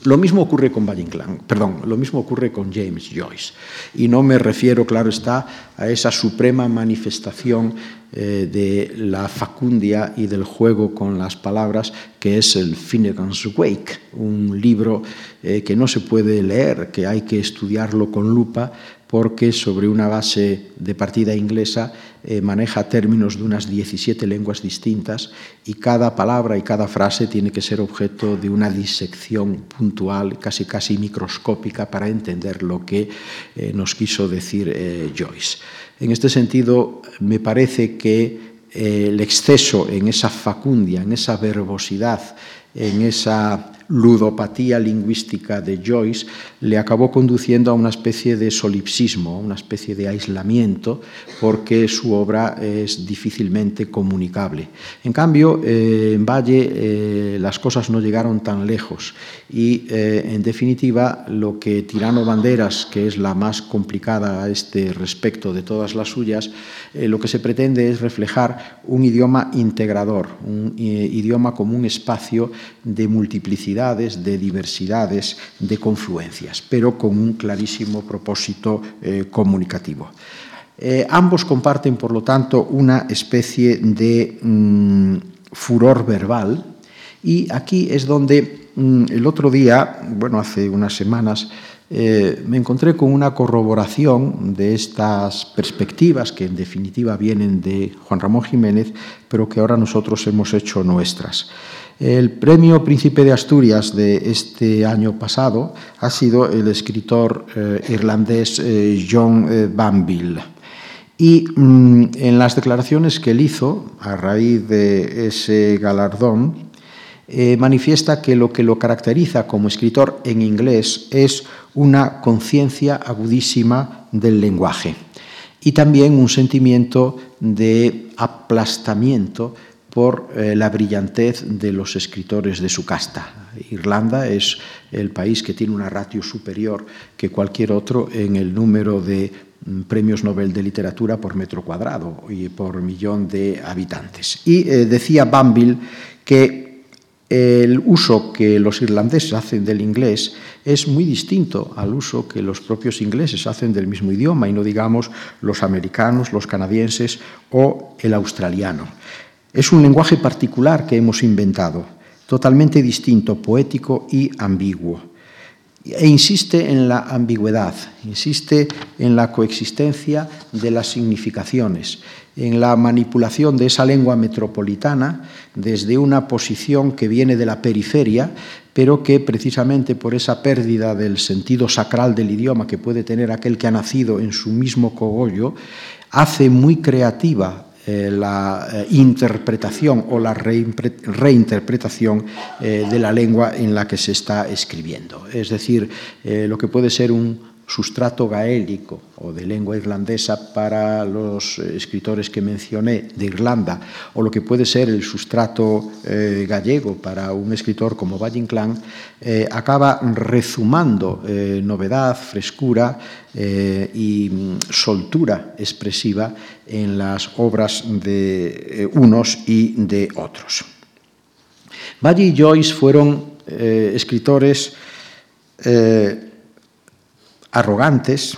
Lo mismo ocurre con Valle perdón, lo mismo ocurre con James Joyce. Y no me refiero, claro está, a esa suprema manifestación eh, de la facundia y del juego con las palabras, que es el Finnegan's Wake, un libro eh, que no se puede leer, que hay que estudiarlo con lupa, porque sobre una base de partida inglesa eh, maneja términos de unas 17 lenguas distintas y cada palabra y cada frase tiene que ser objeto de una disección puntual, casi casi microscópica, para entender lo que eh, nos quiso decir eh, Joyce. En este sentido, me parece que el exceso en esa facundia, en esa verbosidad, en esa ludopatía lingüística de Joyce le acabó conduciendo a una especie de solipsismo, una especie de aislamiento, porque su obra es difícilmente comunicable. En cambio, eh, en Valle eh, las cosas no llegaron tan lejos y, eh, en definitiva, lo que Tirano Banderas, que es la más complicada a este respecto de todas las suyas, lo que se pretende es reflejar un idioma integrador, un idioma como un espacio de de diversidades, de confluencias, pero con un clarísimo propósito eh, comunicativo. Eh, ambos comparten, por lo tanto, una especie de mm, furor verbal y aquí es donde mm, el otro día, bueno, hace unas semanas, eh, me encontré con una corroboración de estas perspectivas que en definitiva vienen de Juan Ramón Jiménez, pero que ahora nosotros hemos hecho nuestras. El premio Príncipe de Asturias de este año pasado ha sido el escritor eh, irlandés eh, John eh, Banville. Y mmm, en las declaraciones que él hizo a raíz de ese galardón, manifiesta que lo que lo caracteriza como escritor en inglés es una conciencia agudísima del lenguaje y también un sentimiento de aplastamiento por eh, la brillantez de los escritores de su casta. Irlanda es el país que tiene una ratio superior que cualquier otro en el número de mm, premios Nobel de literatura por metro cuadrado y por millón de habitantes. Y eh, decía Banville que el uso que los irlandeses hacen del inglés es muy distinto al uso que los propios ingleses hacen del mismo idioma, y no digamos los americanos, los canadienses o el australiano. Es un lenguaje particular que hemos inventado, totalmente distinto, poético y ambiguo. E insiste en la ambigüedad, insiste en la coexistencia de las significaciones, en la manipulación de esa lengua metropolitana desde una posición que viene de la periferia, pero que precisamente por esa pérdida del sentido sacral del idioma que puede tener aquel que ha nacido en su mismo cogollo, hace muy creativa eh, la eh, interpretación o la reinterpretación eh, de la lengua en la que se está escribiendo. Es decir, lo que puede ser un sustrato gaélico o de lengua irlandesa para los eh, escritores que mencioné de Irlanda, o lo que puede ser el sustrato eh, gallego para un escritor como Valle Inclán, eh, acaba rezumando novedad, frescura y mm, soltura expresiva en las obras de unos y de otros. Valle y Joyce fueron escritores arrogantes,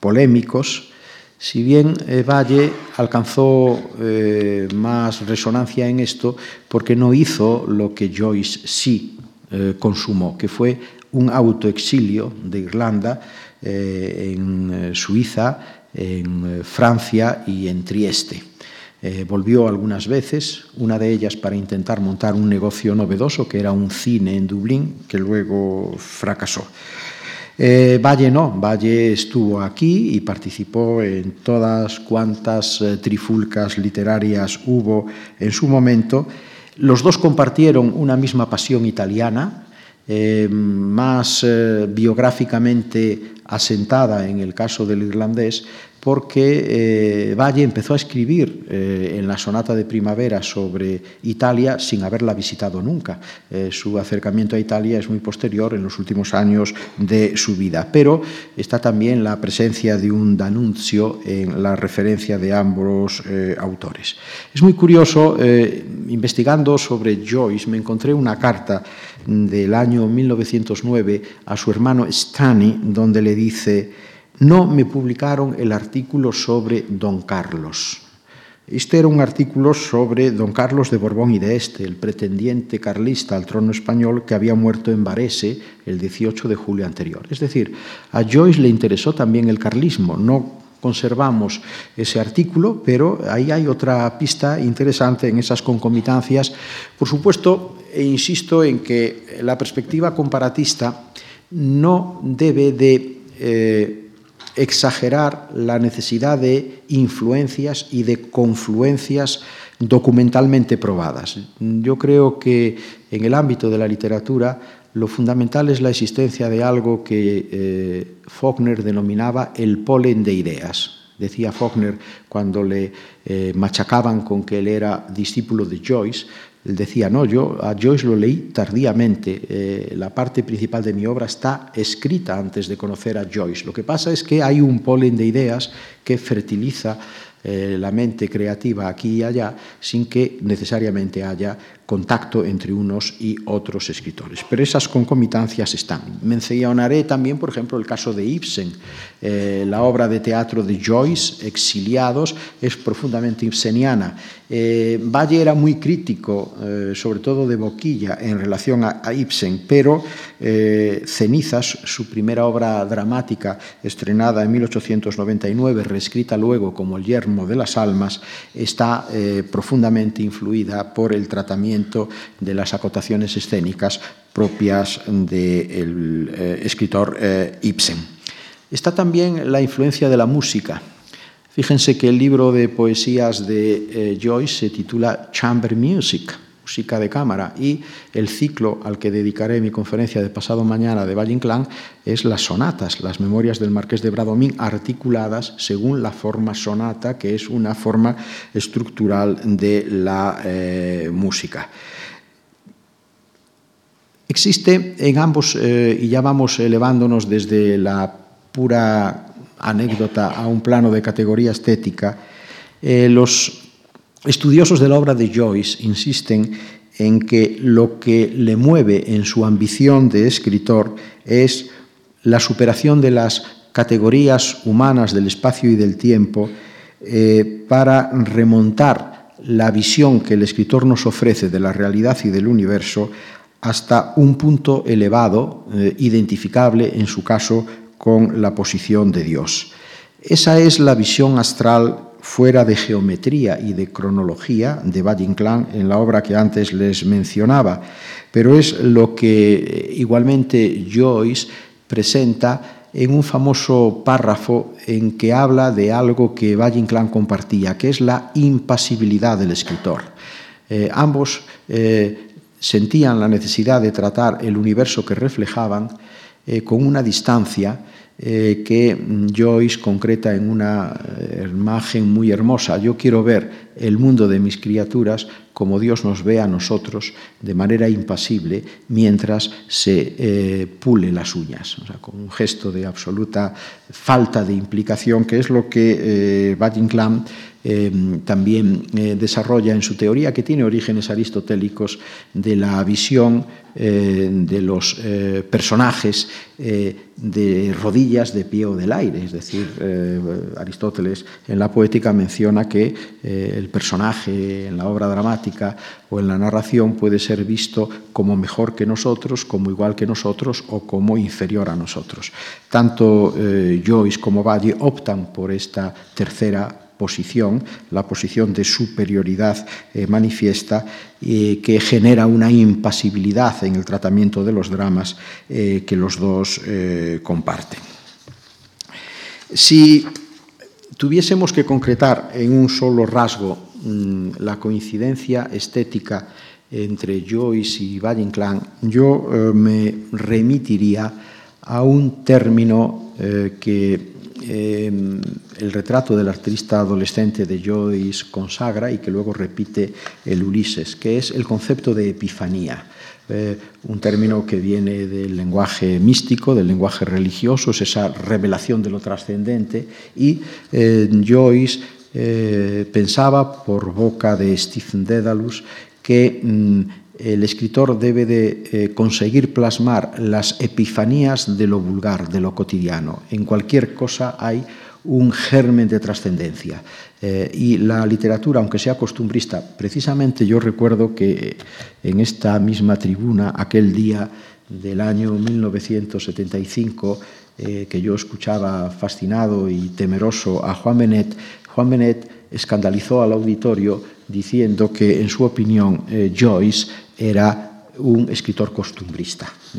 polémicos, si bien eh, Valle alcanzó eh, más resonancia en esto porque no hizo lo que Joyce sí eh, consumó, que fue un autoexilio de Irlanda en Suiza, en Francia y en Trieste. volvió algunas veces, una de ellas para intentar montar un negocio novedoso, que era un cine en Dublín, que luego fracasó. Valle no, Valle estuvo aquí y participó en todas cuantas trifulcas literarias hubo en su momento. Los dos compartieron una misma pasión italiana, eh, más eh, biográficamente asentada en el caso del irlandés, porque eh, Valle empezó a escribir eh, en la sonata de primavera sobre Italia sin haberla visitado nunca. Eh, su acercamiento a Italia es muy posterior en los últimos años de su vida, pero está también la presencia de un danuncio en la referencia de ambos autores. Es muy curioso, investigando sobre Joyce, me encontré una carta del año 1909 a su hermano Stani, donde le dice, no me publicaron el artículo sobre Don Carlos. Este era un artículo sobre Don Carlos de Borbón y de Este, el pretendiente carlista al trono español que había muerto en Varese el 18 de julio anterior. Es decir, a Joyce le interesó también el carlismo. No conservamos ese artículo, pero ahí hay otra pista interesante en esas concomitancias. Por supuesto, e insisto en que la perspectiva comparatista no debe de eh, exagerar la necesidad de influencias y de confluencias documentalmente probadas. Yo creo que en el ámbito de la literatura lo fundamental es la existencia de algo que eh, Faulkner denominaba el polen de ideas. Decía Faulkner cuando le eh, machacaban con que él era discípulo de Joyce, él decía, no, yo a Joyce lo leí tardíamente, eh, la parte principal de mi obra está escrita antes de conocer a Joyce. Lo que pasa es que hay un polen de ideas que fertiliza eh, la mente creativa aquí y allá sin que necesariamente haya contacto entre unos y otros escritores. Pero esas concomitancias están. Mencionaré también, por ejemplo, el caso de Ibsen. Eh, la obra de teatro de Joyce, Exiliados, es profundamente ibseniana. Eh, Valle era muy crítico, sobre todo de Boquilla, en relación a, a Ibsen, pero Cenizas, su primera obra dramática, estrenada en 1899, reescrita luego como El yermo de las almas está eh, profundamente influida por el tratamiento de las acotaciones escénicas propias del eh, escritor eh, Ibsen. Está también la influencia de la música. Fíjense que el libro de poesías de Joyce se titula Chamber Music música de cámara. Y el ciclo al que dedicaré mi conferencia de pasado mañana de Valle Inclán es las sonatas, las memorias del Marqués de Bradomín, articuladas según la forma sonata, que es una forma estructural de la eh, música. Existe en ambos, eh, y ya vamos elevándonos desde la pura anécdota a un plano de categoría estética, eh, los Estudiosos de la obra de Joyce insisten en que lo que le mueve en su ambición de escritor es la superación de las categorías humanas del espacio y del tiempo eh, para remontar la visión que el escritor nos ofrece de la realidad y del universo hasta un punto elevado, eh, identificable en su caso con la posición de Dios. Esa es la visión astral fuera de geometría y de cronología de Valle Inclán en la obra que antes les mencionaba, pero es lo que eh, igualmente Joyce presenta en un famoso párrafo en que habla de algo que Valle Inclán compartía, que es la impasibilidad del escritor. Eh, ambos eh, sentían la necesidad de tratar el universo que reflejaban con una distancia eh, que Joyce concreta en una eh, imagen muy hermosa. Yo quiero ver el mundo de mis criaturas como Dios nos ve a nosotros de manera impasible mientras se eh, pule las uñas, o sea, con un gesto de absoluta falta de implicación, que es lo que eh, Valle también desarrolla en su teoría, que tiene orígenes aristotélicos, de la visión de los personajes de rodillas, de pie o del aire. Es decir, Aristóteles en la poética menciona que el personaje en la obra dramática o en la narración puede ser visto como mejor que nosotros, como igual que nosotros o como inferior a nosotros. Tanto eh, Joyce como Valle optan por esta tercera posición, la posición de superioridad eh, manifiesta, eh, que genera una impasibilidad en el tratamiento de los dramas eh, que los dos comparten. Si tuviésemos que concretar en un solo rasgo mmm, la coincidencia estética entre Joyce y Valle yo me remitiría a un término que eh, el retrato del artista adolescente de Joyce consagra y que luego repite el Ulises, que es el concepto de epifanía. Eh, un término que viene del lenguaje místico, del lenguaje religioso, es esa revelación de lo trascendente, y eh, Joyce eh, pensaba, por boca de Stephen Dedalus, que mm, el escritor debe de eh, conseguir plasmar las epifanías de lo vulgar, de lo cotidiano. En cualquier cosa hay un germen de trascendencia. Eh, y la literatura, aunque sea costumbrista, precisamente yo recuerdo que en esta misma tribuna, aquel día del año 1975, eh, que yo escuchaba fascinado y temeroso a Juan Benet, Juan Benet escandalizó al auditorio diciendo que, en su opinión, eh, Joyce era un escritor costumbrista. ¿eh?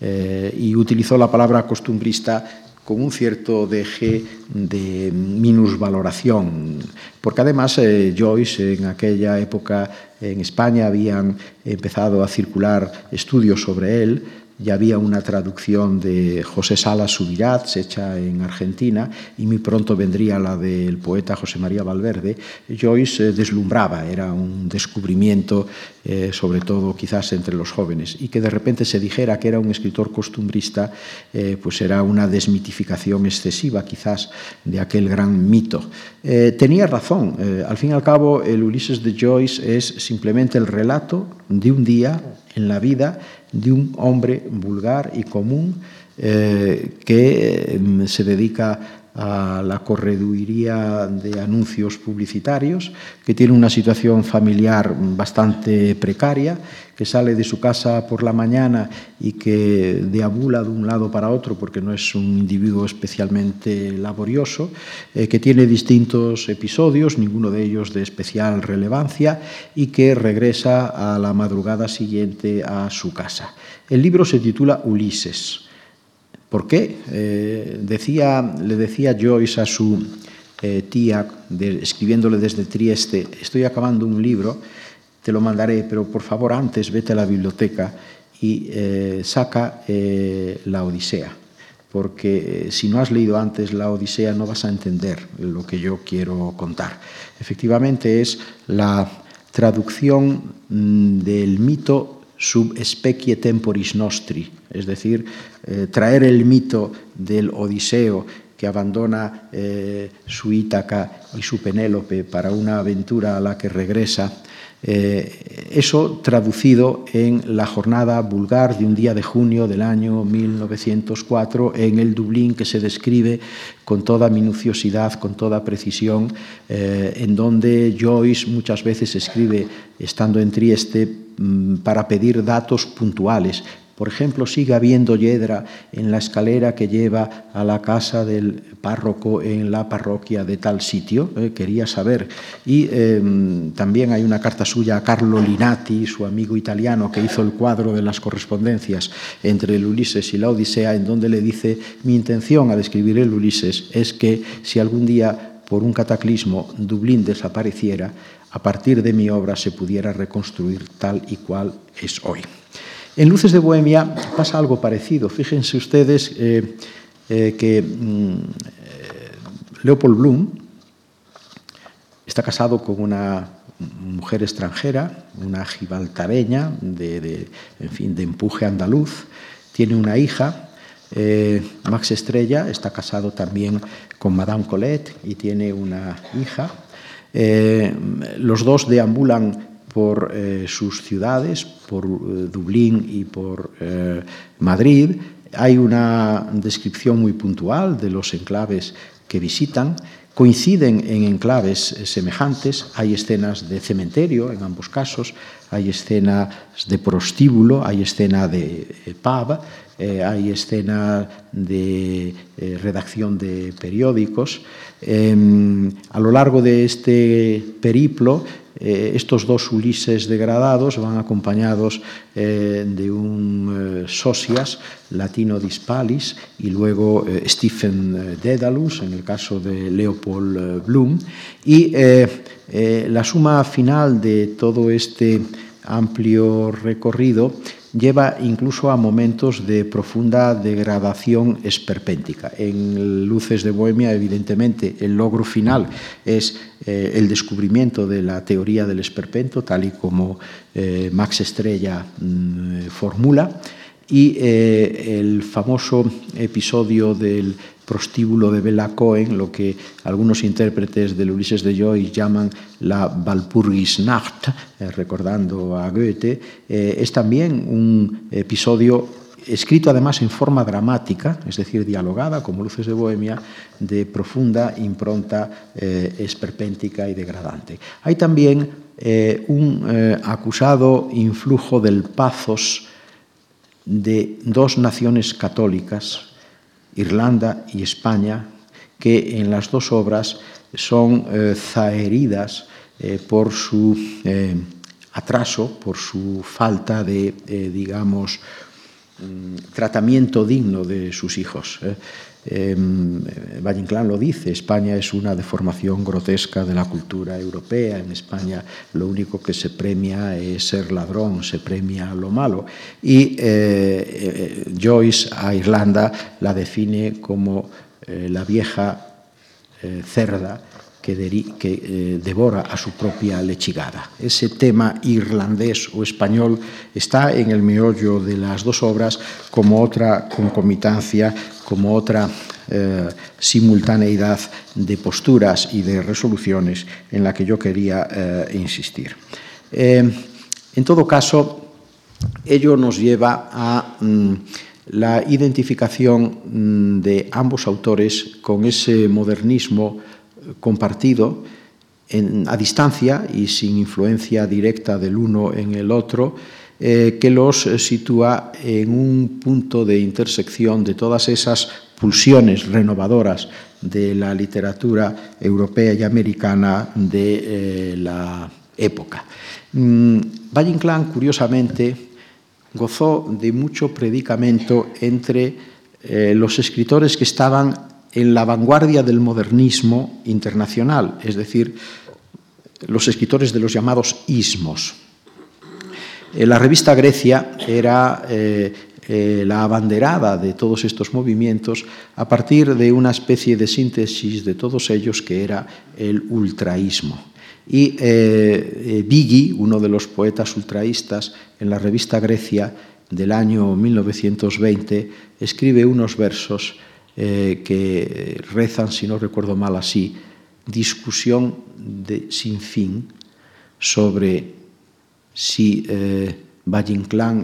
eh, y utilizó la palabra costumbrista con un cierto deje de minusvaloración, porque además eh, Joyce en aquella época en España habían empezado a circular estudios sobre él, ya había una traducción de José Salas Subirats hecha en Argentina y muy pronto vendría la del poeta José María Valverde. Joyce eh, deslumbraba, era un descubrimiento eh, sobre todo quizás entre los jóvenes y que de repente se dijera que era un escritor costumbrista, eh, pues era una desmitificación excesiva quizás de aquel gran mito. Tenía razón, al fin y al cabo el Ulises de Joyce es simplemente el relato de un día en la vida de un hombre vulgar y común eh, que eh, se dedica a la correduiría de anuncios publicitarios, que tiene una situación familiar bastante precaria, que sale de su casa por la mañana y que deambula de un lado para otro porque no es un individuo especialmente laborioso, eh, que tiene distintos episodios, ninguno de ellos de especial relevancia, y que regresa a la madrugada siguiente a su casa. El libro se titula Ulises. ¿Por qué? Eh, decía, le decía Joyce a su eh, tía, escribiéndole desde Trieste, estoy acabando un libro, te lo mandaré, pero por favor antes vete a la biblioteca y eh, saca la Odisea, porque si no has leído antes la Odisea no vas a entender lo que yo quiero contar. Efectivamente es la traducción mm, del mito sub specie temporis nostri, es decir, eh, traer el mito del Odiseo que abandona eh, su Ítaca y su Penélope para una aventura a la que regresa, eh, eso traducido en la jornada vulgar de un día de junio del año 1904 en el Dublín que se describe con toda minuciosidad, con toda precisión, eh, en donde Joyce muchas veces escribe, estando en Trieste, mm, para pedir datos puntuales, por ejemplo, sigue habiendo hiedra en la escalera que lleva a la casa del párroco en la parroquia de tal sitio. Eh, quería saber. Y eh, también hay una carta suya a Carlo Linati, su amigo italiano, que hizo el cuadro de las correspondencias entre el Ulises y la Odisea, en donde le dice, mi intención al escribir el Ulises es que si algún día por un cataclismo Dublín desapareciera, a partir de mi obra se pudiera reconstruir tal y cual es hoy. En Luces de Bohemia pasa algo parecido. Fíjense ustedes eh, eh, que mm, eh, Leopold Bloom está casado con una mujer extranjera, una gibaltareña de, en fin, de empuje andaluz, tiene una hija, Max Estrella está casado también con Madame Colette y tiene una hija. los dos deambulan por sus ciudades, por Dublín y por Madrid. Hay una descripción muy puntual de los enclaves que visitan coinciden en enclaves semejantes. Hay escenas de cementerio en ambos casos, hay escenas de prostíbulo, hay escena de eh, pub, eh, hay escena de eh, redacción de periódicos. Eh, a lo largo de este periplo, eh, estos dos Ulises degradados van acompañados eh, de un socias latino dispalis y luego Stephen Dedalus, en el caso de Leopold Bloom. Y la suma final de todo este amplio recorrido lleva incluso a momentos de profunda degradación esperpéntica. En Luces de Bohemia, evidentemente, el logro final es eh, el descubrimiento de la teoría del esperpento, tal y como eh, Max Estrella mm, formula, y eh, el famoso episodio del prostíbulo de Bella Cohen, lo que algunos intérpretes del Ulises de Joyce llaman la Walpurgisnacht, eh, recordando a Goethe, eh, es también un episodio escrito además en forma dramática, es decir, dialogada, como Luces de Bohemia, de profunda impronta eh, esperpéntica y degradante. Hay también eh, un eh, acusado influjo del pazos de dos naciones católicas, Irlanda y España, que en las dos obras son eh, zaheridas eh, por su eh, atraso, por su falta de, digamos, tratamiento digno de sus hijos. Eh. Eh, Valle Inclán lo dice, España es una deformación grotesca de la cultura europea. En España lo único que se premia es ser ladrón, se premia lo malo. Y eh, eh, Joyce a Irlanda la define como eh, la vieja cerda que, eh, devora a su propia lechigada. Ese tema irlandés o español está en el meollo de las dos obras como otra concomitancia, como otra eh, simultaneidad de posturas y de resoluciones en la que yo quería eh, insistir. En todo caso, ello nos lleva a mm, la identificación mm, de ambos autores con ese modernismo compartido a distancia y sin influencia directa del uno en el otro, eh, que los sitúa en un punto de intersección de todas esas pulsiones renovadoras de la literatura europea y americana de eh, la época. Mm, Valle Inclán, curiosamente, gozó de mucho predicamento entre eh, los escritores que estaban en la vanguardia del modernismo internacional, es decir, los escritores de los llamados ismos. Eh, la revista Grecia era eh, eh, la abanderada de todos estos movimientos a partir de una especie de síntesis de todos ellos que era el ultraísmo. Y eh, uno de los poetas ultraístas, en la revista Grecia del año 1920, escribe unos versos eh, que rezan, si no recuerdo mal así, discusión de, sin fin sobre si eh,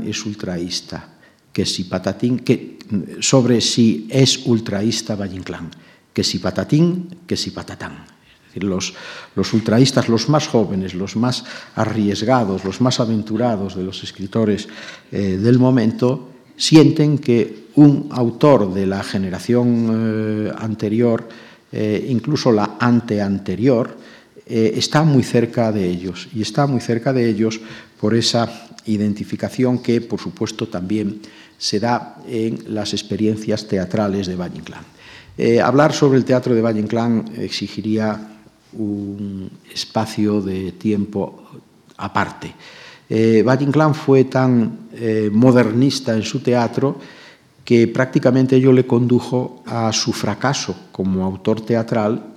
es ultraísta, que si Patatín, que, sobre si es ultraísta Valle que si Patatín, que si Patatán. Los, los ultraístas, los más jóvenes, los más arriesgados, los más aventurados de los escritores eh, del momento, sienten que un autor de la generación eh, anterior, eh, incluso la anteanterior, eh, está muy cerca de ellos y está muy cerca de ellos por esa identificación que, por supuesto, también se da en las experiencias teatrales de Valle Inclán. Hablar sobre el teatro de Valle Inclán exigiría un espacio de tiempo aparte. Eh, Valle Inclán fue tan modernista en su teatro que prácticamente ello le condujo a su fracaso como autor teatral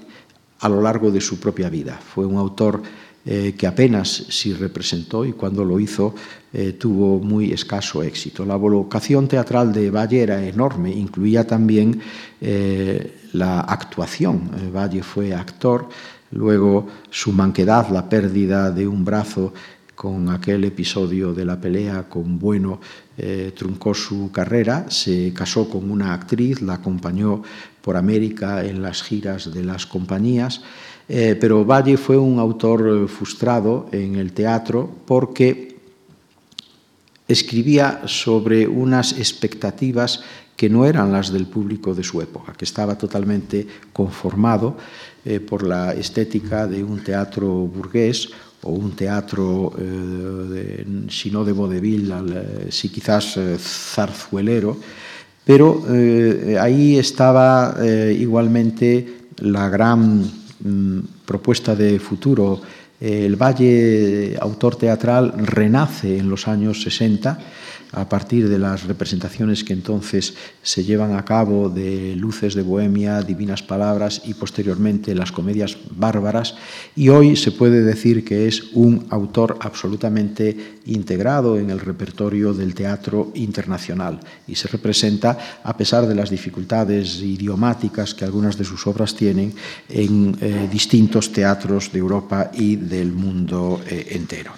a lo largo de su propia vida. Fue un autor eh, que apenas si representó y cuando lo hizo eh, tuvo muy escaso éxito. La vocación teatral de Valle era enorme, incluía también eh, la actuación. Valle fue actor, luego su manquedad, la pérdida de un brazo con aquel episodio de la pelea con Bueno, eh, truncó su carrera, se casó con una actriz, la acompañó por América en las giras de las compañías, eh, pero Valle fue un autor frustrado en el teatro porque escribía sobre unas expectativas que no eran las del público de su época, que estaba totalmente conformado eh, por la estética de un teatro burgués o un teatro, eh, si no de vodevil, eh, si quizás eh, zarzuelero, pero ahí estaba igualmente la gran mm, propuesta de futuro. el Valle, autor teatral, renace en los años 60 a partir de las representaciones que entonces se llevan a cabo de Luces de Bohemia, Divinas Palabras y posteriormente las comedias bárbaras, y hoy se puede decir que es un autor absolutamente integrado en el repertorio del teatro internacional y se representa, a pesar de las dificultades idiomáticas que algunas de sus obras tienen, en eh, distintos teatros de Europa y del mundo eh, entero.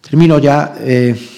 Termino ya. Eh,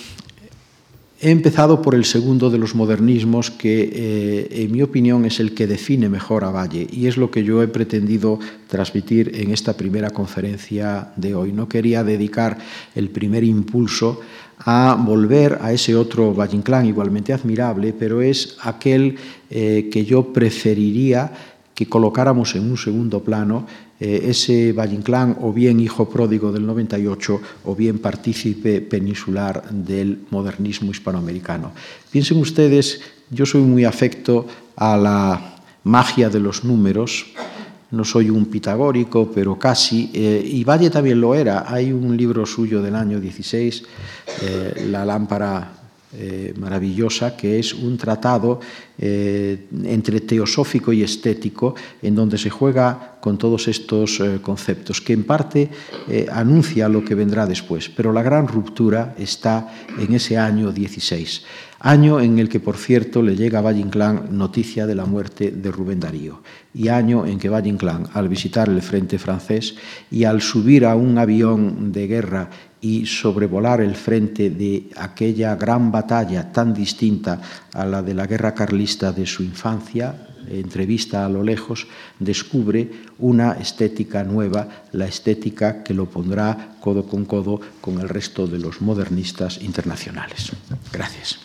He empezado por el segundo de los modernismos que, eh, en mi opinión, es el que define mejor a Valle y es lo que yo he pretendido transmitir en esta primera conferencia de hoy. No quería dedicar el primer impulso a volver a ese otro Valle Inclán igualmente admirable, pero es aquel eh, que yo preferiría que colocáramos en un segundo plano eh, ese Valle Inclán o bien hijo pródigo del 98 o bien partícipe peninsular del modernismo hispanoamericano. Piensen ustedes, yo soy muy afecto a la magia de los números, no soy un pitagórico, pero casi, eh, y Valle también lo era. Hay un libro suyo del año 16, eh, La lámpara eh, maravillosa, que es un tratado eh, entre teosófico y estético, en donde se juega con todos estos eh, conceptos, que en parte anuncia lo que vendrá después, pero la gran ruptura está en ese año 16, año en el que, por cierto, le llega a Valle Inclán noticia de la muerte de Rubén Darío, y año en que Valle Inclán, al visitar el frente francés y al subir a un avión de guerra y sobrevolar el frente de aquella gran batalla tan distinta a la de la guerra carlista de su infancia, entrevista a lo lejos, descubre una estética nueva, la estética que lo pondrá codo con codo con el resto de los modernistas internacionales. Gracias.